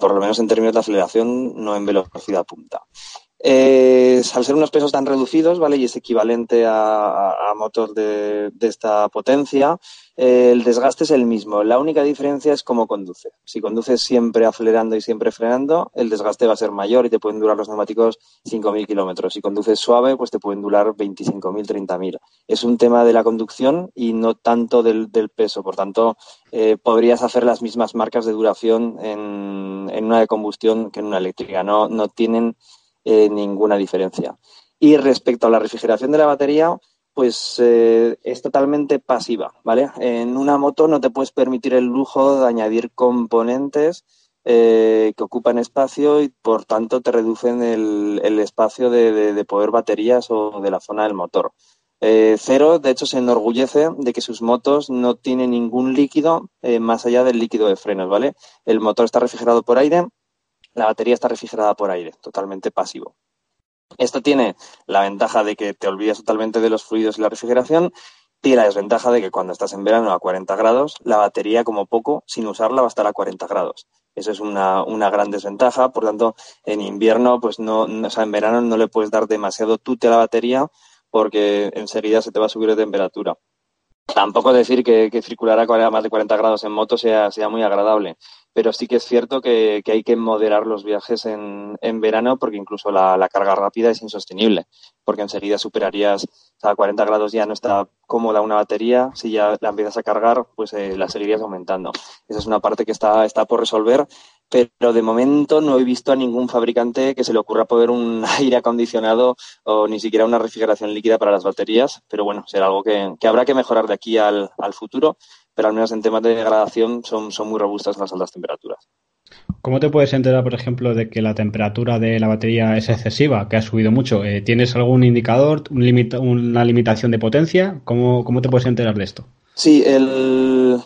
Por lo menos en términos de aceleración, no en velocidad punta. Al ser unos pesos tan reducidos, ¿vale? Y es equivalente a, motos de, esta potencia, el desgaste es el mismo. La única diferencia es cómo conduce. Si conduces siempre acelerando y siempre frenando, el desgaste va a ser mayor y te pueden durar los neumáticos 5.000 kilómetros. Si conduces suave, pues te pueden durar 25.000, 30.000. Es un tema de la conducción y no tanto del, peso. Por tanto, eh, podrías hacer las mismas marcas de duración en, una de combustión que en una eléctrica. No tienen eh, ninguna diferencia. Y respecto a la refrigeración de la batería, pues eh, es totalmente pasiva, ¿vale? En una moto no te puedes permitir el lujo de añadir componentes eh, que ocupan espacio y por tanto te reducen el, espacio de, poder baterías o de la zona del motor. Cero, de hecho, se enorgullece de que sus motos no tienen ningún líquido más allá del líquido de frenos, ¿vale? El motor está refrigerado por aire la batería está refrigerada por aire, totalmente pasivo. Esto tiene la ventaja de que te olvidas totalmente de los fluidos y la refrigeración y la desventaja de que cuando estás en verano a 40 grados, la batería como poco, sin usarla, va a estar a 40 grados. Eso es una, gran desventaja. Por tanto, en invierno, pues no, o sea, en verano no le puedes dar demasiado tute a la batería porque enseguida se te va a subir de temperatura. Tampoco decir que, circular a más de 40 grados en moto sea, sea muy agradable pero sí que es cierto que, hay que moderar los viajes en, verano porque incluso la, carga rápida es insostenible, porque enseguida superarías a 40 grados ya no está cómoda una batería, si ya la empiezas a cargar, pues eh, la seguirías aumentando. Esa es una parte que está, está por resolver, pero de momento no he visto a ningún fabricante que se le ocurra poner un aire acondicionado o ni siquiera una refrigeración líquida para las baterías, pero bueno, será algo que, habrá que mejorar de aquí al, al futuro pero al menos en temas de degradación son, son muy robustas las altas temperaturas. ¿Cómo te puedes enterar, por ejemplo, de que la temperatura de la batería es excesiva, que ha subido mucho? Eh, ¿Tienes algún indicador, un una limitación de potencia? ¿Cómo, ¿Cómo, te puedes enterar de esto? Sí, el,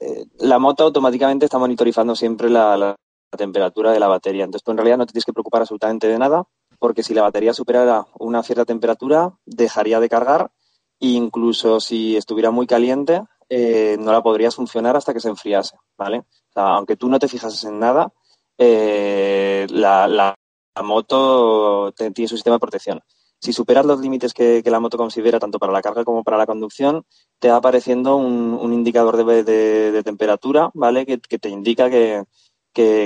eh, la moto automáticamente está monitorizando siempre la, temperatura de la batería. Entonces tú en realidad no te tienes que preocupar absolutamente de nada, porque si la batería superara una cierta temperatura, dejaría de cargar e incluso si estuviera muy caliente, eh, no la podrías funcionar hasta que se enfriase, ¿vale? aunque tú no te fijases en nada, eh, la, moto tiene su sistema de protección. Si superas los límites que, la moto considera, tanto para la carga como para la conducción, te va apareciendo un, indicador de, temperatura, ¿vale? Que, te indica que,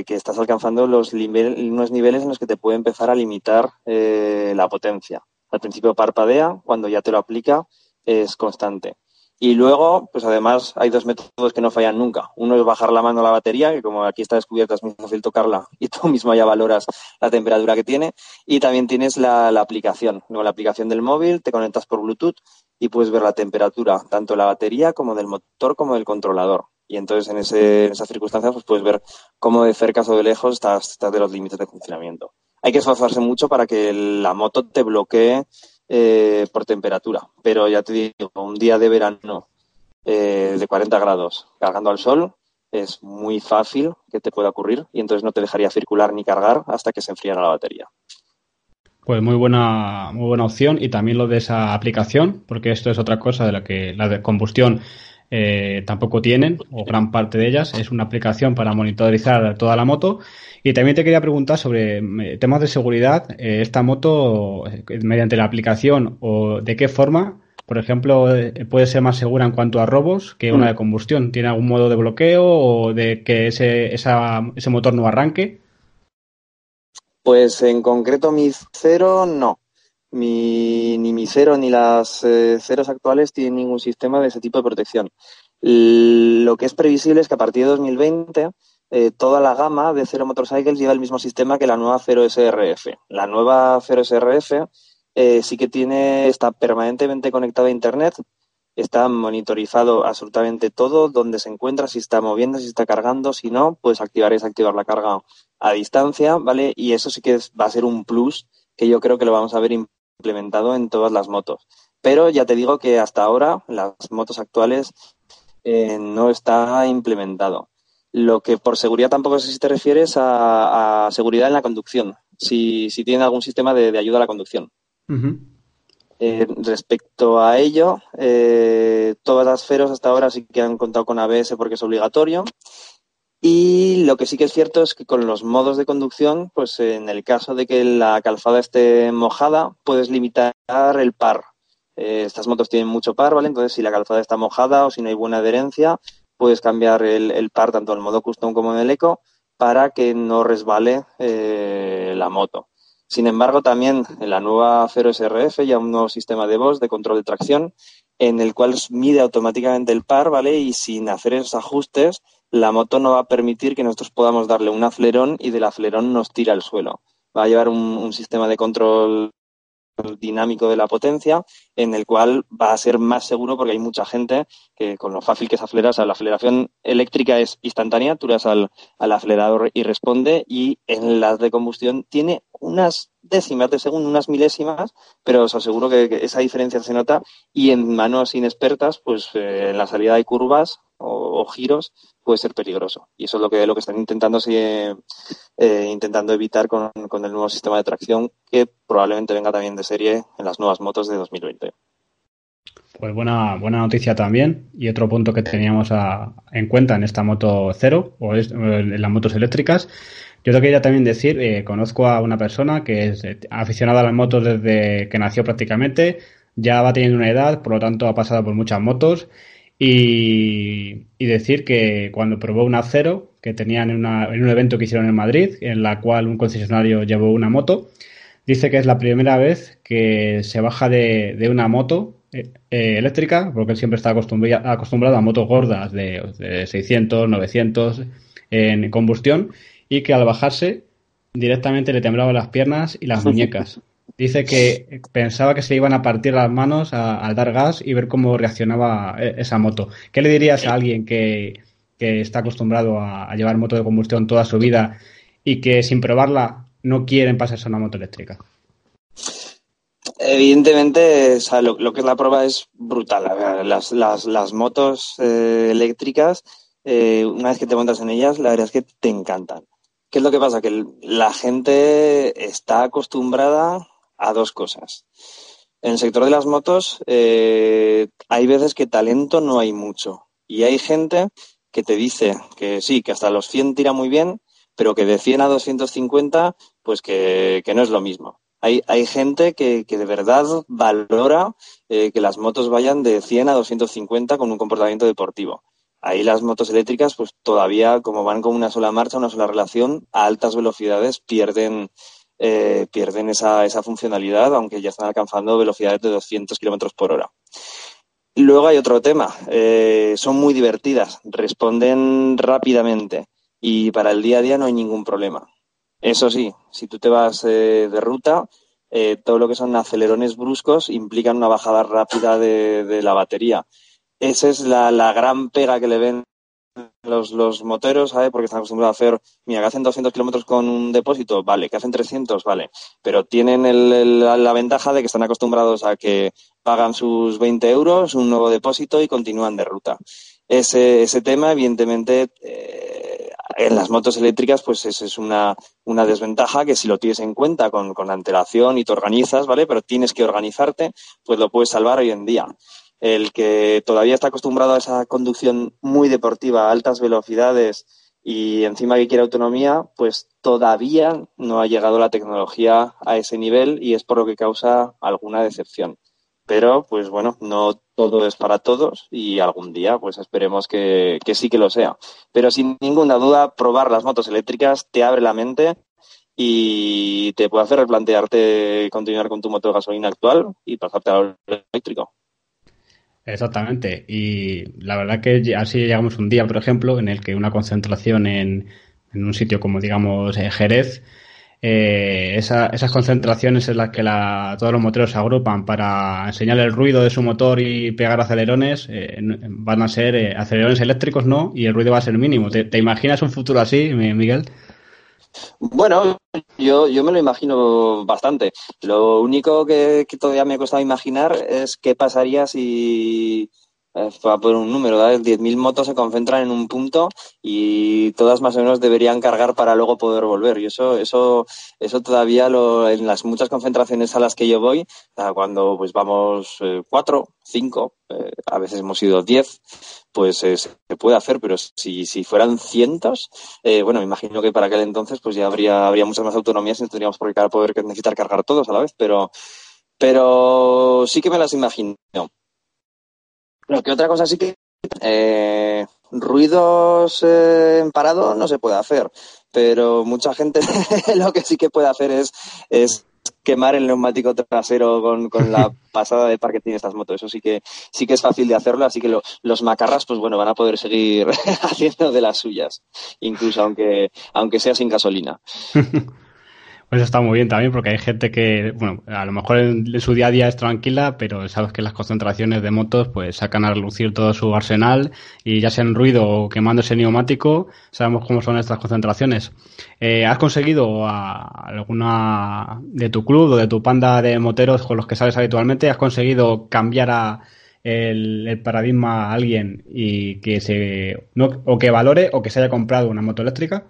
estás alcanzando los unos niveles en los que te puede empezar a limitar eh, la potencia. Al principio parpadea, cuando ya te lo aplica es constante. Y luego, pues además hay dos métodos que no fallan nunca. Uno es bajar la mano a la batería, que como aquí está descubierta es muy fácil tocarla y tú mismo ya valoras la temperatura que tiene. Y también tienes la, aplicación. Luego la aplicación del móvil, te conectas por Bluetooth y puedes ver la temperatura tanto de la batería como del motor como del controlador. Y entonces en, ese, en esas circunstancias pues puedes ver cómo de cerca o de lejos estás, estás de los límites de funcionamiento. Hay que esforzarse mucho para que la moto te bloquee eh, por temperatura. Pero ya te digo, un día de verano eh, de 40 grados cargando al sol es muy fácil que te pueda ocurrir y entonces no te dejaría circular ni cargar hasta que se enfriara la batería. Pues muy buena, muy buena opción y también lo de esa aplicación, porque esto es otra cosa de la que la de combustión eh, tampoco tienen, o gran parte de ellas. Es una aplicación para monitorizar toda la moto. Y también te quería preguntar sobre eh, temas de seguridad. Eh, esta moto, mediante la aplicación, o de qué forma, por ejemplo, puede ser más segura en cuanto a robos que una de combustión. ¿Tiene algún modo de bloqueo o de que ese, ese motor no arranque? Pues en concreto mi cero no ni mi cero ni las eh, ceros actuales tienen ningún sistema de ese tipo de protección. lo que es previsible es que a partir de 2020 eh, toda la gama de Cero Motorcycles lleva el mismo sistema que la nueva Cero SRF. La nueva Cero SRF eh, sí que tiene, está permanentemente conectada a Internet, está monitorizado absolutamente todo, donde se encuentra, si está moviendo, si está cargando, si no, puedes activar y desactivar la carga a distancia, ¿vale? Y eso sí que va a ser un plus que yo creo que lo vamos a ver implementado en todas las motos. Pero ya te digo que hasta ahora las motos actuales eh, no está implementado. Lo que por seguridad tampoco sé si te refieres a, seguridad en la conducción, si, si tiene algún sistema de, ayuda a la conducción. Eh, respecto a ello, eh, todas las feros hasta ahora sí que han contado con ABS porque es obligatorio y lo que sí que es cierto es que con los modos de conducción, pues en el caso de que la calzada esté mojada, puedes limitar el par. Eh, estas motos tienen mucho par, ¿vale? Entonces, si la calzada está mojada o si no hay buena adherencia, puedes cambiar el, par tanto en el modo custom como en el eco para que no resbale eh, la moto. Sin embargo, también en la nueva 0 SRF ya un nuevo sistema de voz de control de tracción en el cual mide automáticamente el par, ¿vale? Y sin hacer esos ajustes, la moto no va a permitir que nosotros podamos darle un aflerón y del aflerón nos tira al suelo. Va a llevar un, sistema de control dinámico de la potencia, en el cual va a ser más seguro porque hay mucha gente que con lo fácil que es acelerar, o sea, la aceleración eléctrica es instantánea, tú le das al, acelerador y responde, y en las de combustión tiene unas décimas de segundo, unas milésimas, pero os aseguro que, esa diferencia se nota y en manos inexpertas, pues eh, en la salida hay curvas o, giros puede ser peligroso. Y eso es lo que, lo que están intentando, eh, intentando evitar con, el nuevo sistema de tracción que probablemente venga también de serie en las nuevas motos de 2020. Pues buena, buena noticia también. Y otro punto que teníamos en cuenta en esta moto cero o en las motos eléctricas. Yo te quería también decir, eh, conozco a una persona que es eh, aficionada a las motos desde que nació prácticamente, ya va teniendo una edad, por lo tanto ha pasado por muchas motos y, decir que cuando probó una Cero, que tenían en, un evento que hicieron en Madrid, en la cual un concesionario llevó una moto, dice que es la primera vez que se baja de, una moto eh, eh, eléctrica, porque él siempre está acostumbrado, a motos gordas de, de 600, 900 en combustión, y que al bajarse directamente le temblaban las piernas y las muñecas. Dice que pensaba que se iban a partir las manos al dar gas y ver cómo reaccionaba e, esa moto. ¿Qué le dirías a alguien que, que está acostumbrado a, llevar moto de combustión toda su vida y que sin probarla no quieren pasarse a una moto eléctrica? Evidentemente, lo, que es la prueba es brutal. Las, las, las motos eh, eléctricas, eh, una vez que te montas en ellas, la verdad es que te encantan. ¿Qué es lo que pasa? Que la gente está acostumbrada a dos cosas. En el sector de las motos eh, hay veces que talento no hay mucho. Y hay gente que te dice que sí, que hasta los 100 tira muy bien, pero que de 100 a 250, pues que, no es lo mismo. Hay, hay gente que, que, de verdad valora eh, que las motos vayan de 100 a 250 con un comportamiento deportivo. Ahí las motos eléctricas, pues todavía, como van con una sola marcha, una sola relación, a altas velocidades pierden, eh, pierden esa, esa funcionalidad, aunque ya están alcanzando velocidades de 200 kilómetros por hora. Luego hay otro tema. Eh, son muy divertidas, responden rápidamente y para el día a día no hay ningún problema. Eso sí, si tú te vas eh, de ruta, todo lo que son acelerones bruscos implican una bajada rápida de la batería esa es la, la gran pega que le ven los, los moteros, ¿sabes? Porque están acostumbrados a hacer, mira, que hacen 200 kilómetros con un depósito, vale, que hacen 300, vale, pero tienen el, la ventaja de que están acostumbrados a que pagan sus 20 euros, un nuevo depósito y continúan de ruta. Ese, ese tema, evidentemente, eh, en las motos eléctricas, pues esa es una, una desventaja que si lo tienes en cuenta con, con antelación y te organizas, ¿vale? Pero tienes que organizarte, pues lo puedes salvar hoy en día el que todavía está acostumbrado a esa conducción muy deportiva, a altas velocidades y encima que quiere autonomía, pues todavía no ha llegado la tecnología a ese nivel y es por lo que causa alguna decepción. Pero, pues bueno, no todo es para todos y algún día, pues esperemos que, que sí que lo sea. Pero sin ninguna duda, probar las motos eléctricas te abre la mente y te puede hacer replantearte continuar con tu moto de gasolina actual y pasarte al eléctrico. Exactamente. Y la verdad que así llegamos un día, por ejemplo, en el que una concentración en, en un sitio como, digamos, eh, Jerez, eh, esas concentraciones en las que todos los moteros se agrupan para enseñar el ruido de su motor y pegar acelerones, eh, van a ser acelerones eléctricos, ¿no? Y el ruido va a ser mínimo. ¿Te, ¿Te, imaginas un futuro así, Miguel? Bueno, yo, yo me lo imagino bastante. Lo único que, todavía me ha costado imaginar es qué pasaría si, eh, para poner un número, ¿vale? 10.000 motos se concentran en un punto y todas más o menos deberían cargar para luego poder volver. Y eso, eso, eso todavía lo, en las muchas concentraciones a las que yo voy, cuando pues vamos eh, cuatro, cinco, eh, a veces hemos ido diez, pues se puede hacer, pero si, si fueran cientos, bueno, me imagino que para aquel entonces pues ya habría, habría muchas más autonomías y no tendríamos por qué poder necesitar cargar todos a la vez, pero, pero sí que me las imagino. Lo que otra cosa sí que eh, ruidos eh, en parado no se puede hacer, pero mucha gente lo que sí que puede hacer es, es quemar el neumático trasero con, con la pasada de par que tiene estas motos. Eso sí que sí que es fácil de hacerlo, así que los macarras, pues bueno, van a poder seguir haciendo de las suyas, incluso aunque, aunque sea sin gasolina. Eso está muy bien también, porque hay gente que, bueno, a lo mejor en, su día a día es tranquila, pero sabes que las concentraciones de motos pues sacan a relucir todo su arsenal y ya sea en ruido o quemando ese neumático, sabemos cómo son estas concentraciones. Eh, ¿Has conseguido a alguna de tu club o de tu panda de moteros con los que sales habitualmente, has conseguido cambiar a el, paradigma a alguien y que se, no, o que valore o que se haya comprado una moto eléctrica?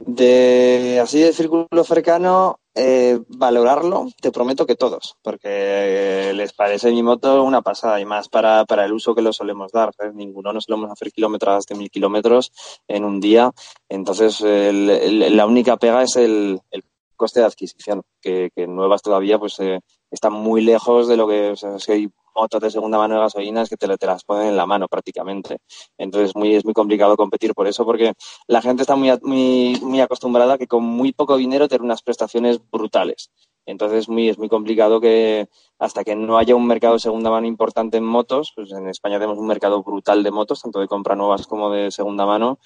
De así de círculo cercano, eh, valorarlo, te prometo que todos, porque les parece mi moto una pasada y más para, para el uso que lo solemos dar. Ninguno nos solemos hacer kilómetros de mil kilómetros en un día. Entonces, la única pega es el, el coste de adquisición, que, que nuevas todavía pues eh, están muy lejos de lo que hay motos de segunda mano de gasolina que te, te, las ponen en la mano prácticamente. Entonces muy, es muy complicado competir por eso porque la gente está muy, muy, muy acostumbrada a que con muy poco dinero tener unas prestaciones brutales. Entonces muy, es muy complicado que hasta que no haya un mercado de segunda mano importante en motos, pues en España tenemos un mercado brutal de motos, tanto de compra nuevas como de segunda mano,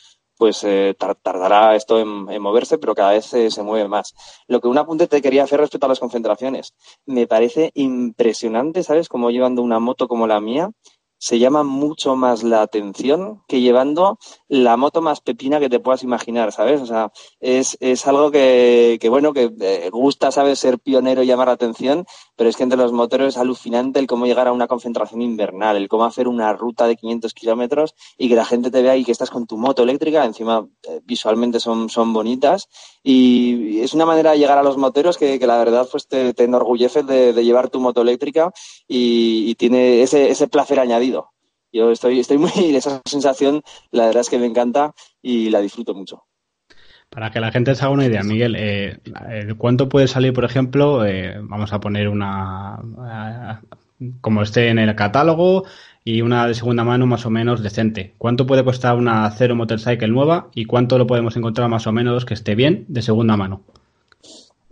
pues eh, tardará esto en, moverse, pero cada vez se mueve más. Lo que un apunte te quería hacer respecto a las concentraciones. Me parece impresionante, ¿sabes? Como llevando una moto como la mía, se llama mucho más la atención que llevando la moto más pepina que te puedas imaginar, ¿sabes? O sea, es, es algo que, bueno, que eh, gusta, ¿sabes? Ser pionero y llamar la atención, pero es que entre los moteros es alucinante el cómo llegar a una concentración invernal, el cómo hacer una ruta de 500 kilómetros y que la gente te vea y que estás con tu moto eléctrica, encima eh, visualmente son, son bonitas y es una manera de llegar a los moteros que, la verdad pues te, te enorgullece de, de, llevar tu moto eléctrica y, y tiene ese, ese placer añadido yo estoy, estoy muy, esa sensación, la verdad es que me encanta y la disfruto mucho. Para que la gente se haga una idea, Miguel, eh, eh ¿cuánto puede salir, por ejemplo, eh, vamos a poner una, eh, como esté en el catálogo y una de segunda mano más o menos decente? ¿Cuánto puede costar una Zero Motorcycle nueva y cuánto lo podemos encontrar más o menos que esté bien de segunda mano?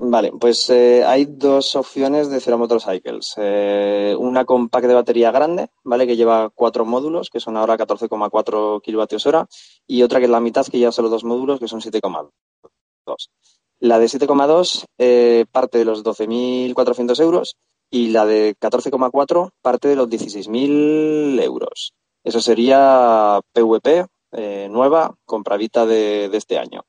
Vale, pues eh, hay dos opciones de Zero Motorcycles. Eh, una con pack de batería grande, ¿vale? Que lleva cuatro módulos, que son ahora 14,4 kilovatios hora, y otra que es la mitad, que lleva solo dos módulos, que son 7,2. La de 7,2 eh, parte de los 12.400 euros y la de 14,4 parte de los 16.000 euros. Eso sería PVP eh, nueva, compravita de, de este año.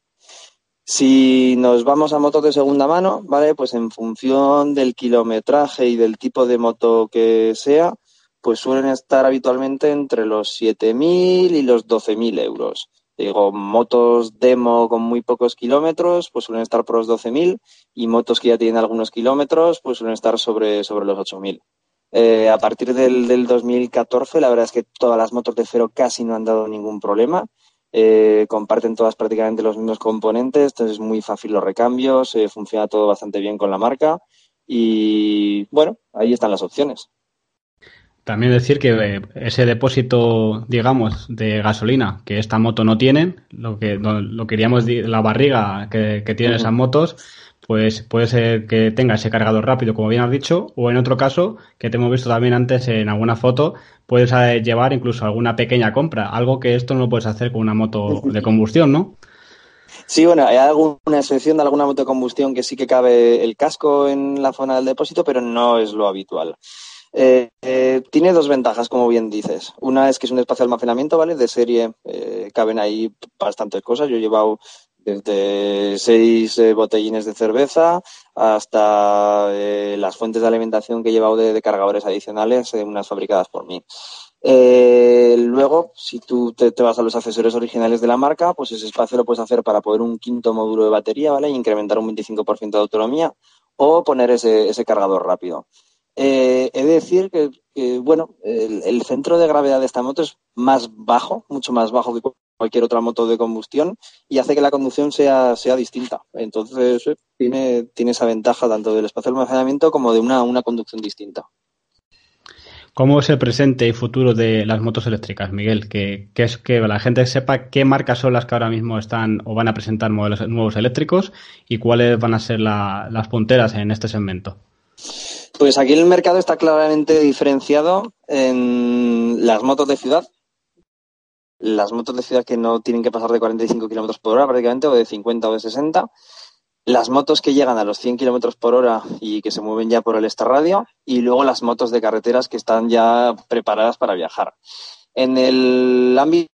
Si nos vamos a motos de segunda mano, ¿vale? Pues en función del kilometraje y del tipo de moto que sea, pues suelen estar habitualmente entre los 7.000 y los 12.000 euros. Digo, motos demo con muy pocos kilómetros, pues suelen estar por los 12.000 y motos que ya tienen algunos kilómetros, pues suelen estar sobre, sobre los 8.000. Eh, a partir del, del 2014, la verdad es que todas las motos de cero casi no han dado ningún problema eh, comparten todas prácticamente los mismos componentes, entonces es muy fácil los recambios, eh, funciona todo bastante bien con la marca y bueno, ahí están las opciones. También decir que eh, ese depósito, digamos, de gasolina que esta moto no tiene, lo que lo queríamos la barriga que, que tienen uh -huh. esas motos, pues puede ser que tenga ese cargador rápido, como bien has dicho, o en otro caso, que te hemos visto también antes en alguna foto, puedes eh, llevar incluso alguna pequeña compra, algo que esto no lo puedes hacer con una moto de combustión, ¿no? Sí, bueno, hay alguna excepción de alguna moto de combustión que sí que cabe el casco en la zona del depósito, pero no es lo habitual. Eh, eh, tiene dos ventajas, como bien dices. Una es que es un espacio de almacenamiento, ¿vale? De serie eh, caben ahí bastantes cosas. Yo he llevado desde seis eh, botellines de cerveza hasta eh, las fuentes de alimentación que he llevado de, cargadores adicionales, eh, unas fabricadas por mí. Luego, si tú te, vas a los accesorios originales de la marca, pues ese espacio lo puedes hacer para poner un quinto módulo de batería, ¿vale? Y incrementar un 25% de autonomía o poner ese, ese cargador rápido. Eh, he de decir que, bueno, el, el, centro de gravedad de esta moto es más bajo, mucho más bajo que cualquier otra moto de combustión y hace que la conducción sea, sea distinta. Entonces, eh, tiene, tiene esa ventaja tanto del espacio de almacenamiento como de una, una conducción distinta. ¿Cómo es el presente y futuro de las motos eléctricas, Miguel? Que, que, es que la gente sepa qué marcas son las que ahora mismo están o van a presentar modelos nuevos eléctricos y cuáles van a ser la, las punteras en este segmento. Pues aquí el mercado está claramente diferenciado en las motos de ciudad. Las motos de ciudad que no tienen que pasar de 45 km por hora prácticamente, o de 50 o de 60. Las motos que llegan a los 100 km por hora y que se mueven ya por el extrarradio. Y luego las motos de carreteras que están ya preparadas para viajar. En el ámbito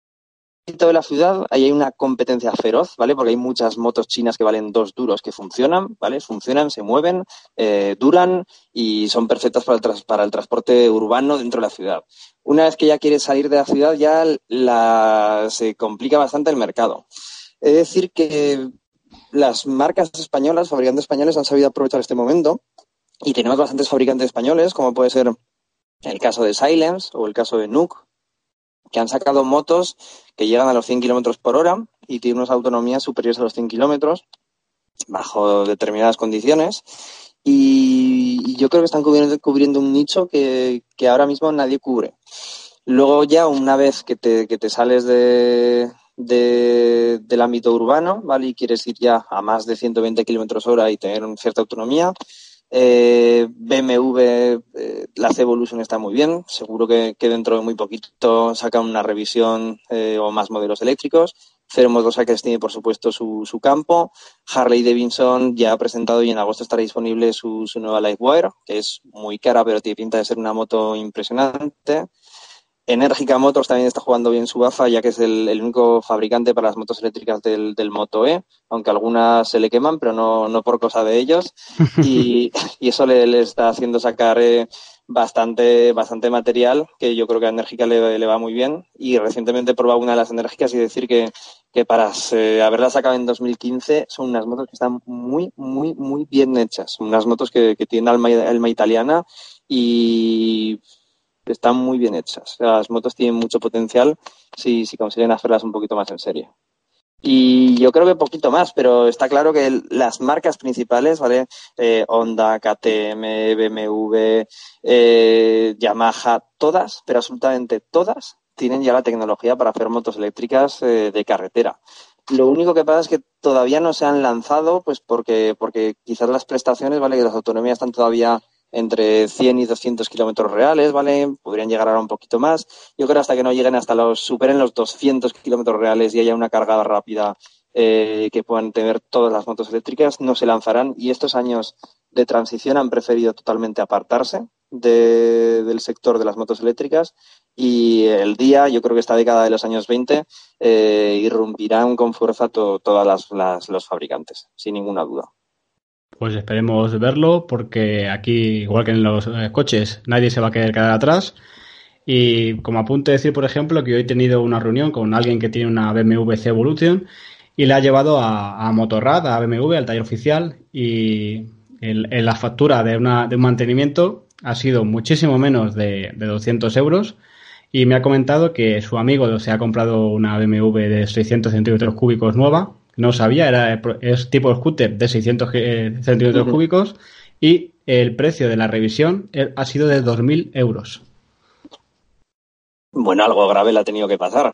de la ciudad hay una competencia feroz, ¿vale? Porque hay muchas motos chinas que valen dos duros que funcionan, ¿vale? Funcionan, se mueven, eh, duran y son perfectas para el, transporte urbano dentro de la ciudad. Una vez que ya quieres salir de la ciudad ya se complica bastante el mercado. Es decir que las marcas españolas, fabricantes españoles han sabido aprovechar este momento y tenemos bastantes fabricantes españoles, como puede ser el caso de Silence o el caso de Nuke, que han sacado motos que llegan a los 100 kilómetros por hora y tienen unas autonomías superiores a los 100 kilómetros bajo determinadas condiciones. Y, yo creo que están cubriendo, un nicho que, que, ahora mismo nadie cubre. Luego ya una vez que te, que te sales de, de, del ámbito urbano, ¿vale? Y quieres ir ya a más de 120 kilómetros hora y tener cierta autonomía, eh, BMW, eh, la C-Evolution está muy bien. Seguro que, dentro de muy poquito sacan una revisión eh, o más modelos eléctricos. Cero Motorcycles tiene, por supuesto, su, su, campo. Harley Davidson ya ha presentado y en agosto estará disponible su, su nueva Livewire, que es muy cara, pero tiene pinta de ser una moto impresionante. Enérgica Motors también está jugando bien su baza, ya que es el, único fabricante para las motos eléctricas del, Moto E, aunque algunas se le queman, pero no, no por cosa de ellos. Y, eso le, está haciendo sacar eh, bastante, bastante material, que yo creo que a Enérgica le, va muy bien. Y recientemente he probado una de las enérgicas y decir que, que para eh, haberla sacado en 2015 son unas motos que están muy, muy, muy bien hechas. Unas motos que, que tienen alma, alma italiana y están muy bien hechas. Las motos tienen mucho potencial si, si consiguen hacerlas un poquito más en serio. Y yo creo que poquito más, pero está claro que las marcas principales, ¿vale? Eh, Honda, KTM, BMW, eh, Yamaha, todas, pero absolutamente todas, tienen ya la tecnología para hacer motos eléctricas eh, de carretera. Lo único que pasa es que todavía no se han lanzado, pues porque, porque quizás las prestaciones, ¿vale? Que las autonomías están todavía entre 100 y 200 kilómetros reales, ¿vale? Podrían llegar ahora un poquito más. Yo creo hasta que no lleguen hasta los, superen los 200 kilómetros reales y haya una cargada rápida eh, que puedan tener todas las motos eléctricas, no se lanzarán. Y estos años de transición han preferido totalmente apartarse del sector de las motos eléctricas y el día, yo creo que esta década de los años 20, eh, irrumpirán con fuerza todos los fabricantes, sin ninguna duda. Pues esperemos verlo porque aquí, igual que en los eh, coches, nadie se va a querer quedar atrás. Y como apunte decir, por ejemplo, que hoy he tenido una reunión con alguien que tiene una BMW C Evolution y le ha llevado a, Motorrad, a BMW, al taller oficial, y en la factura de, una, de un mantenimiento ha sido muchísimo menos de, de 200 euros y me ha comentado que su amigo se ha comprado una BMW de 600 centímetros cúbicos nueva no sabía, era es tipo scooter de 600 eh, centímetros cúbicos y el precio de la revisión eh, ha sido de 2.000 euros. Bueno, algo grave le ha tenido que pasar.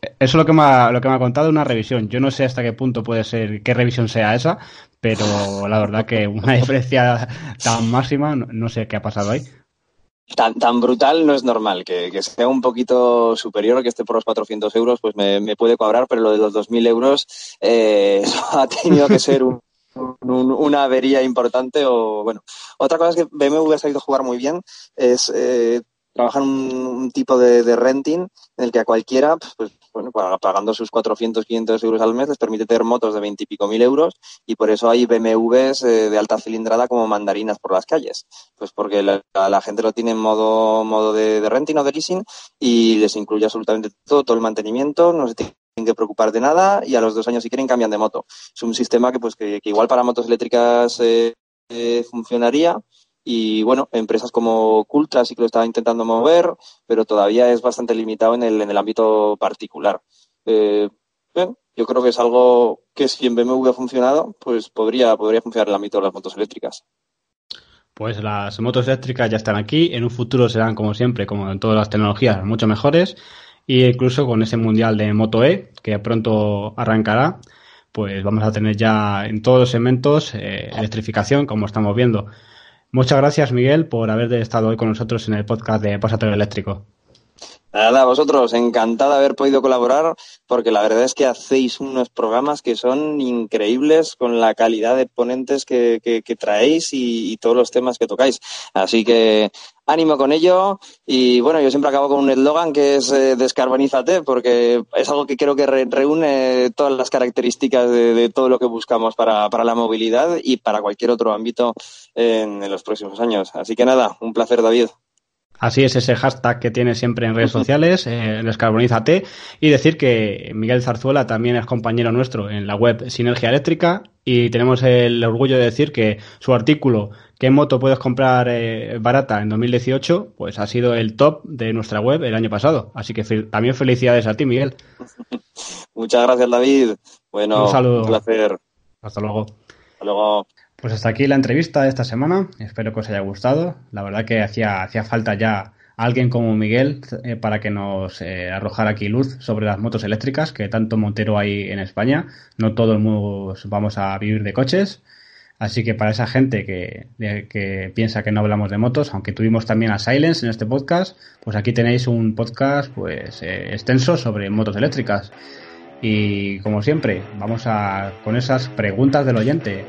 Eso es lo que me ha, lo que me ha contado una revisión. Yo no sé hasta qué punto puede ser, qué revisión sea esa, pero la verdad que una diferencia tan máxima, no sé qué ha pasado ahí tan, tan brutal no es normal. Que, sea un poquito superior, que esté por los 400 euros, pues me, puede cuadrar, pero lo de los 2.000 euros eh, ha tenido que ser una avería importante. o bueno Otra cosa es que BMW ha sabido jugar muy bien es eh, trabajar un, un tipo de, de, renting en el que a cualquiera, pues, bueno, pagando sus 400, 500 euros al mes, les permite tener motos de 20 y pico mil euros y por eso hay BMWs eh, de alta cilindrada como mandarinas por las calles. Pues porque la, gente lo tiene en modo, modo de, renting o de leasing y les incluye absolutamente todo, todo el mantenimiento, no se tienen que preocupar de nada y a los dos años si quieren cambian de moto. Es un sistema que pues que, igual para motos eléctricas eh, eh, funcionaría, y bueno, empresas como Cultra sí que lo estaba intentando mover, pero todavía es bastante limitado en el, en el ámbito particular. Eh, yo creo que es algo que si en BMW ha funcionado, pues podría, podría funcionar en el ámbito de las motos eléctricas. Pues las motos eléctricas ya están aquí, en un futuro serán como siempre, como en todas las tecnologías, mucho mejores, y incluso con ese mundial de Moto E, que pronto arrancará, pues vamos a tener ya en todos los segmentos eh, electrificación, como estamos viendo. Muchas gracias, Miguel, por haber estado hoy con nosotros en el podcast de Pasatorio Eléctrico. Nada, vosotros, encantado de haber podido colaborar, porque la verdad es que hacéis unos programas que son increíbles con la calidad de ponentes que, traéis y, todos los temas que tocáis. Así que ánimo con ello. Y bueno, yo siempre acabo con un eslogan que es eh, descarbonízate, porque es algo que creo que reúne todas las características de, todo lo que buscamos para, la movilidad y para cualquier otro ámbito en los próximos años. Así que nada, un placer, David. Así es ese hashtag que tiene siempre en redes sociales, eh, descarbonízate, y decir que Miguel Zarzuela también es compañero nuestro en la web Sinergia Eléctrica y tenemos el orgullo de decir que su artículo ¿Qué moto puedes comprar eh, barata en 2018? Pues ha sido el top de nuestra web el año pasado. Así que también felicidades a ti, Miguel. Muchas gracias, David. Bueno, un saludo. Un placer. Hasta luego. Hasta luego. Pues hasta aquí la entrevista de esta semana. Espero que os haya gustado. La verdad que hacía, hacía falta ya alguien como Miguel eh, para que nos eh, arrojara aquí luz sobre las motos eléctricas, que tanto Montero hay en España. No todos vamos a vivir de coches. Así que para esa gente que, que, piensa que no hablamos de motos, aunque tuvimos también a Silence en este podcast, pues aquí tenéis un podcast pues eh, extenso sobre motos eléctricas. Y como siempre, vamos a con esas preguntas del oyente.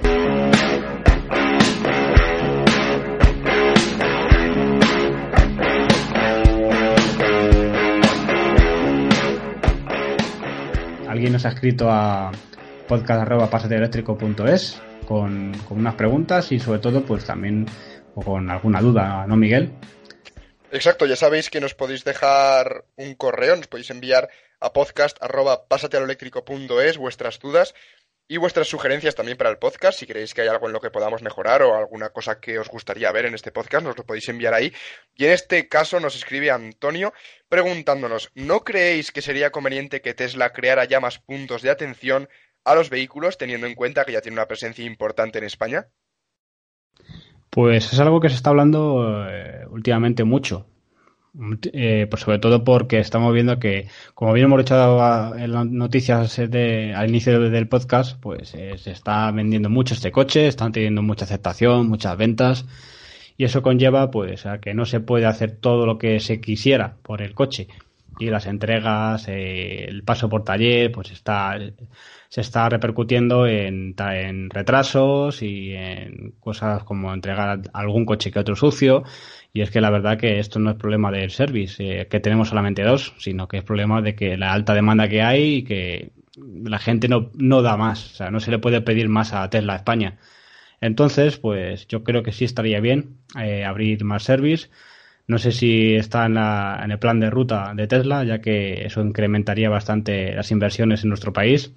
Alguien nos ha escrito a podcast.pasateoeléctrico.es con, con unas preguntas y sobre todo pues también o con alguna duda, ¿no, Miguel? Exacto, ya sabéis que nos podéis dejar un correo, nos podéis enviar a podcast.pasatealoeléctrico.es vuestras dudas y vuestras sugerencias también para el podcast. Si queréis que haya algo en lo que podamos mejorar o alguna cosa que os gustaría ver en este podcast, nos lo podéis enviar ahí. Y en este caso nos escribe Antonio preguntándonos, ¿no creéis que sería conveniente que Tesla creara ya más puntos de atención a los vehículos, teniendo en cuenta que ya tiene una presencia importante en España? Pues es algo que se está hablando eh, últimamente mucho. Eh, pues sobre todo porque estamos viendo que, como bien hemos echado en las noticias de, al inicio del podcast, pues eh, se está vendiendo mucho este coche, están teniendo mucha aceptación, muchas ventas, y eso conlleva pues a que no se puede hacer todo lo que se quisiera por el coche. Y las entregas, el paso por taller, pues está se está repercutiendo en, en retrasos y en cosas como entregar algún coche que otro sucio. Y es que la verdad que esto no es problema del service, eh, que tenemos solamente dos, sino que es problema de que la alta demanda que hay y que la gente no, no da más. O sea, no se le puede pedir más a Tesla España. Entonces, pues yo creo que sí estaría bien eh, abrir más service. No sé si está en, la, en el plan de ruta de Tesla, ya que eso incrementaría bastante las inversiones en nuestro país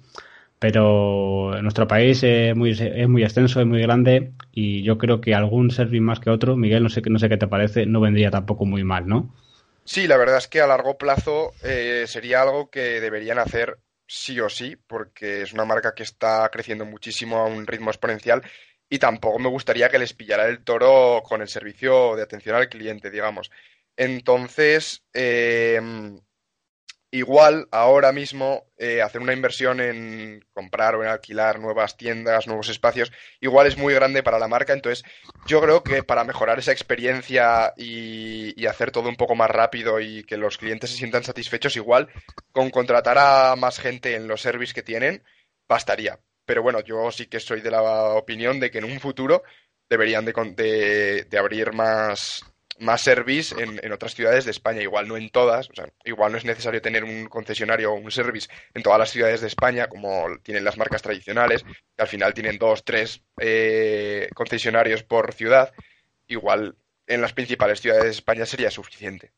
pero nuestro país es muy, es muy extenso, es muy grande y yo creo que algún service más que otro, Miguel, no sé, no sé qué te parece, no vendría tampoco muy mal, ¿no? Sí, la verdad es que a largo plazo eh, sería algo que deberían hacer sí o sí, porque es una marca que está creciendo muchísimo a un ritmo exponencial y tampoco me gustaría que les pillara el toro con el servicio de atención al cliente, digamos. Entonces, eh, igual ahora mismo eh, hacer una inversión en comprar o en alquilar nuevas tiendas, nuevos espacios, igual es muy grande para la marca. Entonces, yo creo que para mejorar esa experiencia y, hacer todo un poco más rápido y que los clientes se sientan satisfechos, igual con contratar a más gente en los servicios que tienen, bastaría. Pero bueno, yo sí que soy de la opinión de que en un futuro deberían de, de abrir más, más service en, otras ciudades de España, igual no en todas, o sea, igual no es necesario tener un concesionario o un service en todas las ciudades de España, como tienen las marcas tradicionales, que al final tienen dos, tres eh, concesionarios por ciudad, igual en las principales ciudades de España sería suficiente.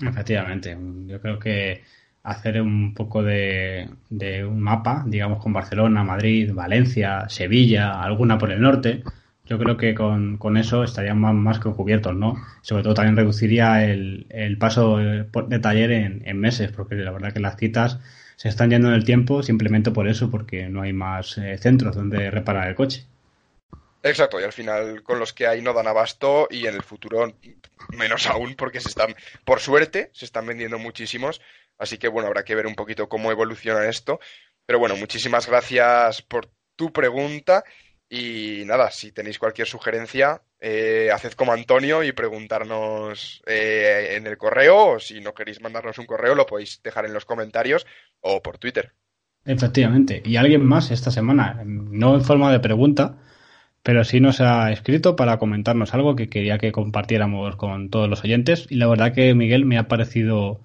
Efectivamente, yo creo que hacer un poco de, de un mapa, digamos, con Barcelona, Madrid, Valencia, Sevilla, alguna por el norte, yo creo que con, con eso estarían más, más, que cubiertos, ¿no? Sobre todo también reduciría el, el paso de taller en, en, meses, porque la verdad que las citas se están yendo en el tiempo simplemente por eso, porque no hay más eh, centros donde reparar el coche. Exacto, y al final con los que hay no dan abasto y en el futuro menos aún porque se están, por suerte, se están vendiendo muchísimos, así que bueno, habrá que ver un poquito cómo evoluciona esto. Pero bueno, muchísimas gracias por tu pregunta y nada, si tenéis cualquier sugerencia, eh, haced como Antonio y preguntarnos eh, en el correo, o si no queréis mandarnos un correo, lo podéis dejar en los comentarios o por Twitter. Efectivamente. Y alguien más esta semana, no en forma de pregunta, pero sí nos ha escrito para comentarnos algo que quería que compartiéramos con todos los oyentes. Y la verdad que, Miguel, me ha parecido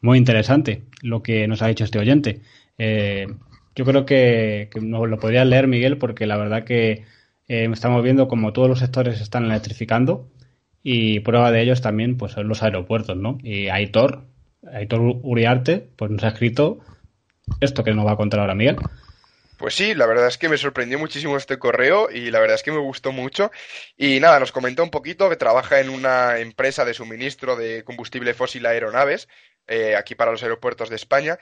muy interesante lo que nos ha dicho este oyente. Eh, yo creo que, nos lo podría leer Miguel porque la verdad que eh, estamos viendo como todos los sectores se están electrificando y prueba de ellos también pues son los aeropuertos, ¿no? Y Aitor, Aitor Uriarte, pues nos ha escrito esto que nos va a contar ahora Miguel. Pues sí, la verdad es que me sorprendió muchísimo este correo y la verdad es que me gustó mucho. Y nada, nos comentó un poquito que trabaja en una empresa de suministro de combustible fósil a aeronaves, eh, aquí para los aeropuertos de España,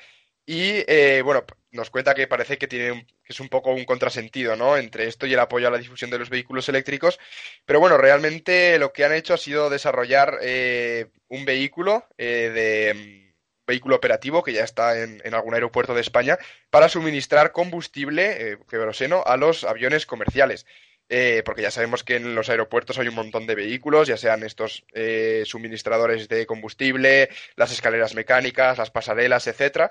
y eh, bueno, nos cuenta que parece que tiene que es un poco un contrasentido, ¿no? Entre esto y el apoyo a la difusión de los vehículos eléctricos. Pero bueno, realmente lo que han hecho ha sido desarrollar eh, un vehículo eh, de mm, vehículo operativo que ya está en, algún aeropuerto de España para suministrar combustible, eh, a los aviones comerciales. porque ya sabemos que en los aeropuertos hay un montón de vehículos, ya sean estos suministradores de combustible, las escaleras mecánicas, las pasarelas, etcétera,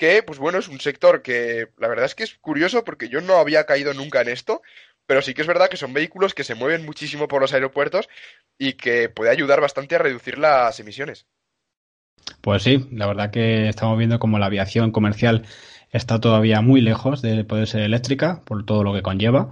que, pues bueno, es un sector que la verdad es que es curioso porque yo no había caído nunca en esto, pero sí que es verdad que son vehículos que se mueven muchísimo por los aeropuertos y que puede ayudar bastante a reducir las emisiones. Pues sí, la verdad que estamos viendo como la aviación comercial está todavía muy lejos de poder ser eléctrica por todo lo que conlleva,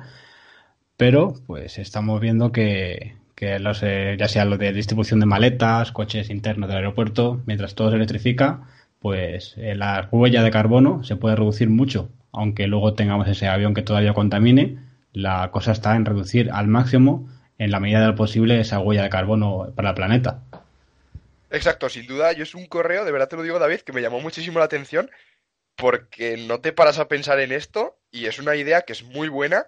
pero pues estamos viendo que, que los, ya sea lo de distribución de maletas, coches internos del aeropuerto, mientras todo se electrifica, pues eh, la huella de carbono se puede reducir mucho, aunque luego tengamos ese avión que todavía contamine, la cosa está en reducir al máximo, en la medida de lo posible, esa huella de carbono para el planeta. Exacto, sin duda, yo es un correo, de verdad te lo digo David, que me llamó muchísimo la atención porque no te paras a pensar en esto y es una idea que es muy buena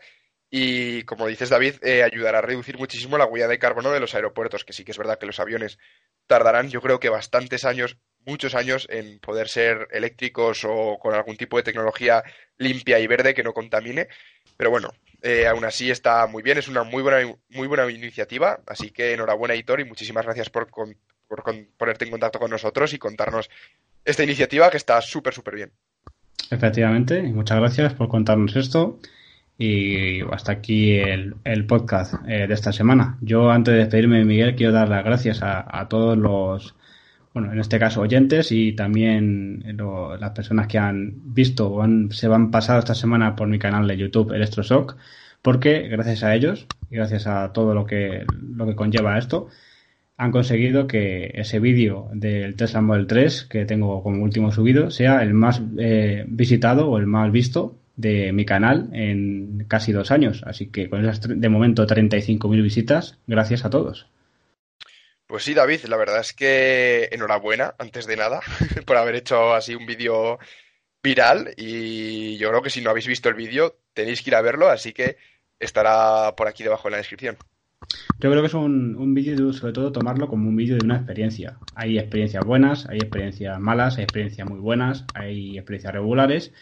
y como dices David, eh, ayudará a reducir muchísimo la huella de carbono de los aeropuertos, que sí que es verdad que los aviones tardarán yo creo que bastantes años, muchos años en poder ser eléctricos o con algún tipo de tecnología limpia y verde que no contamine, pero bueno, eh, aún así está muy bien, es una muy buena, muy buena iniciativa, así que enhorabuena Hitor y muchísimas gracias por, por ponerte en contacto con nosotros y contarnos esta iniciativa que está súper, súper bien. Efectivamente, muchas gracias por contarnos esto. Y hasta aquí el, podcast eh, de esta semana. Yo, antes de despedirme, Miguel, quiero dar las gracias a, todos los, bueno, en este caso oyentes y también las personas que han visto o han, se van pasado esta semana por mi canal de YouTube Electroshock, porque gracias a ellos y gracias a todo lo que, lo que conlleva esto, han conseguido que ese vídeo del Tesla Model 3 que tengo como último subido sea el más eh, visitado o el más visto de mi canal en casi dos años. Así que con esas de momento 35.000 visitas, gracias a todos. Pues sí, David, la verdad es que enhorabuena, antes de nada, por haber hecho así un vídeo viral y yo creo que si no habéis visto el vídeo tenéis que ir a verlo, así que estará por aquí debajo en la descripción. Yo creo que es un, un vídeo, sobre todo, tomarlo como un vídeo de una experiencia. Hay experiencias buenas, hay experiencias malas, hay experiencias muy buenas, hay experiencias regulares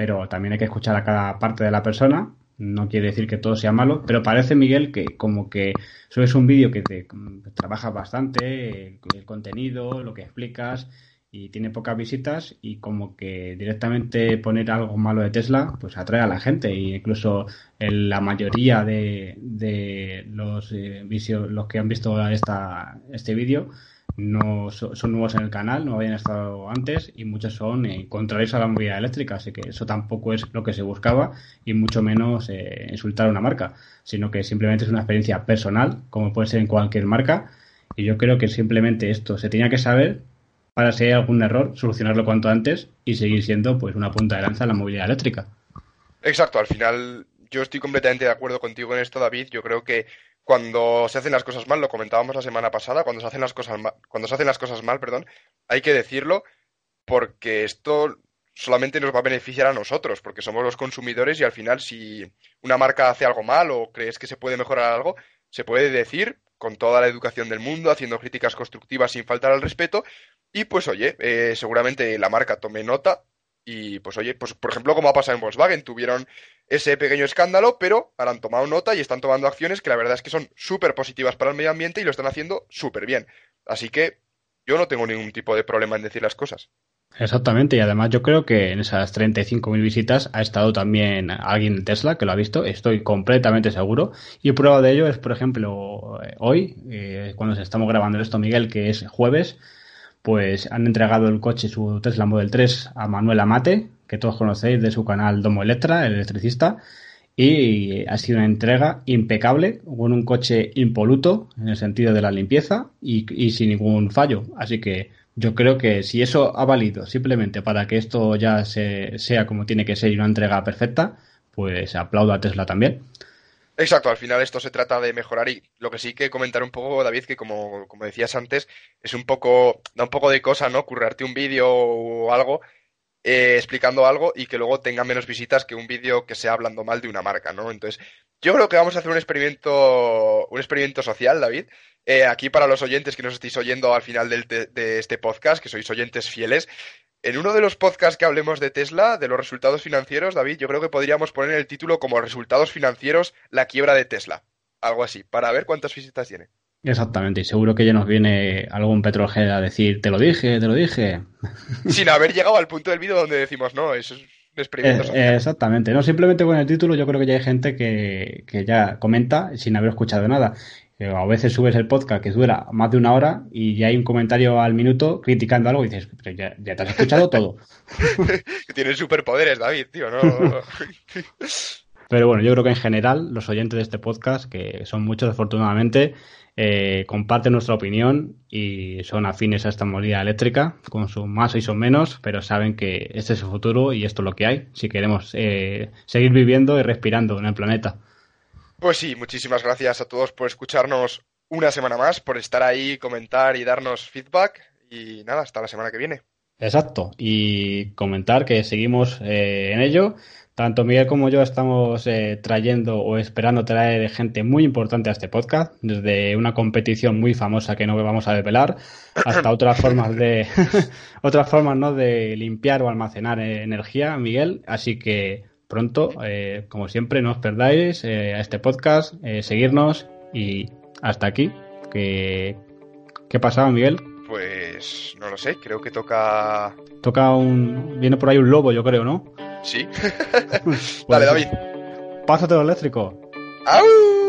pero también hay que escuchar a cada parte de la persona. No quiere decir que todo sea malo, pero parece, Miguel, que como que subes un vídeo que te trabajas bastante, el, contenido, lo que explicas, y tiene pocas visitas y como que directamente poner algo malo de Tesla pues atrae a la gente. E incluso la mayoría de, de los, eh, los que han visto esta, este vídeo no son, nuevos en el canal, no habían estado antes y muchos son eh, contrarios a la movilidad eléctrica, así que eso tampoco es lo que se buscaba y mucho menos eh, insultar a una marca, sino que simplemente es una experiencia personal, como puede ser en cualquier marca, y yo creo que simplemente esto se tenía que saber para si hay algún error, solucionarlo cuanto antes y seguir siendo pues una punta de lanza en la movilidad eléctrica. Exacto, al final yo estoy completamente de acuerdo contigo en esto, David. Yo creo que cuando se hacen las cosas mal, lo comentábamos la semana pasada, cuando se hacen las cosas mal, cuando se hacen las cosas mal, perdón, hay que decirlo porque esto solamente nos va a beneficiar a nosotros, porque somos los consumidores y al final si una marca hace algo mal o crees que se puede mejorar algo, se puede decir con toda la educación del mundo, haciendo críticas constructivas sin faltar al respeto y pues oye, eh, seguramente la marca tome nota y pues oye, pues por ejemplo como ha pasado en Volkswagen, tuvieron ese pequeño escándalo, pero ahora han tomado nota y están tomando acciones que la verdad es que son súper positivas para el medio ambiente y lo están haciendo súper bien. Así que yo no tengo ningún tipo de problema en decir las cosas. Exactamente, y además yo creo que en esas 35.000 visitas ha estado también alguien de Tesla que lo ha visto, estoy completamente seguro. Y prueba de ello es, por ejemplo, hoy, eh, cuando estamos grabando esto, Miguel, que es jueves, pues han entregado el coche, su Tesla Model 3, a Manuel Amate, que todos conocéis de su canal Domo Electra, el electricista, y ha sido una entrega impecable, con un coche impoluto en el sentido de la limpieza y, sin ningún fallo. Así que yo creo que si eso ha valido simplemente para que esto ya se, sea como tiene que ser y una entrega perfecta, pues aplaudo a Tesla también. Exacto, al final esto se trata de mejorar y lo que sí que comentar un poco, David, que como, como decías antes, es un poco, da un poco de cosa, ¿no? Currarte un vídeo o algo eh, explicando algo y que luego tenga menos visitas que un vídeo que sea hablando mal de una marca, ¿no? Entonces, yo creo que vamos a hacer un experimento, un experimento social, David. Eh, aquí para los oyentes que nos estéis oyendo al final de este podcast, que sois oyentes fieles, en uno de los podcasts que hablemos de Tesla, de los resultados financieros, David, yo creo que podríamos poner el título como Resultados financieros, la quiebra de Tesla. Algo así, para ver cuántas visitas tiene. Exactamente, y seguro que ya nos viene algún petrolhead a decir, te lo dije, te lo dije. Sin haber llegado al punto del vídeo donde decimos, no, eso es un experimento. Eh, exactamente, no, simplemente con el título yo creo que ya hay gente que, que ya comenta sin haber escuchado nada. A veces subes el podcast que dura más de una hora y ya hay un comentario al minuto criticando algo y dices, pero ya, ya te has escuchado todo. tienes superpoderes, David, tío, ¿no? pero bueno, yo creo que en general los oyentes de este podcast, que son muchos afortunadamente, eh, comparten nuestra opinión y son afines a esta movilidad eléctrica, con su más y son menos, pero saben que este es el futuro y esto es lo que hay, si queremos eh, seguir viviendo y respirando en el planeta. Pues sí, muchísimas gracias a todos por escucharnos una semana más, por estar ahí, comentar y darnos feedback. Y nada, hasta la semana que viene. Exacto. Y comentar que seguimos eh, en ello. Tanto Miguel como yo estamos eh, trayendo o esperando traer gente muy importante a este podcast, desde una competición muy famosa que no vamos a desvelar, hasta otras formas de otras formas ¿no? de limpiar o almacenar eh, energía, Miguel. Así que pronto. Eh, como siempre, no os perdáis eh, a este podcast, eh, seguirnos y hasta aquí. ¿Qué, ¿Qué pasaba, Miguel? Pues no lo sé, creo que toca. Toca un. Viene por ahí un lobo, yo creo, ¿no? Sí. Dale, David. Pásate lo eléctrico. ¡Au!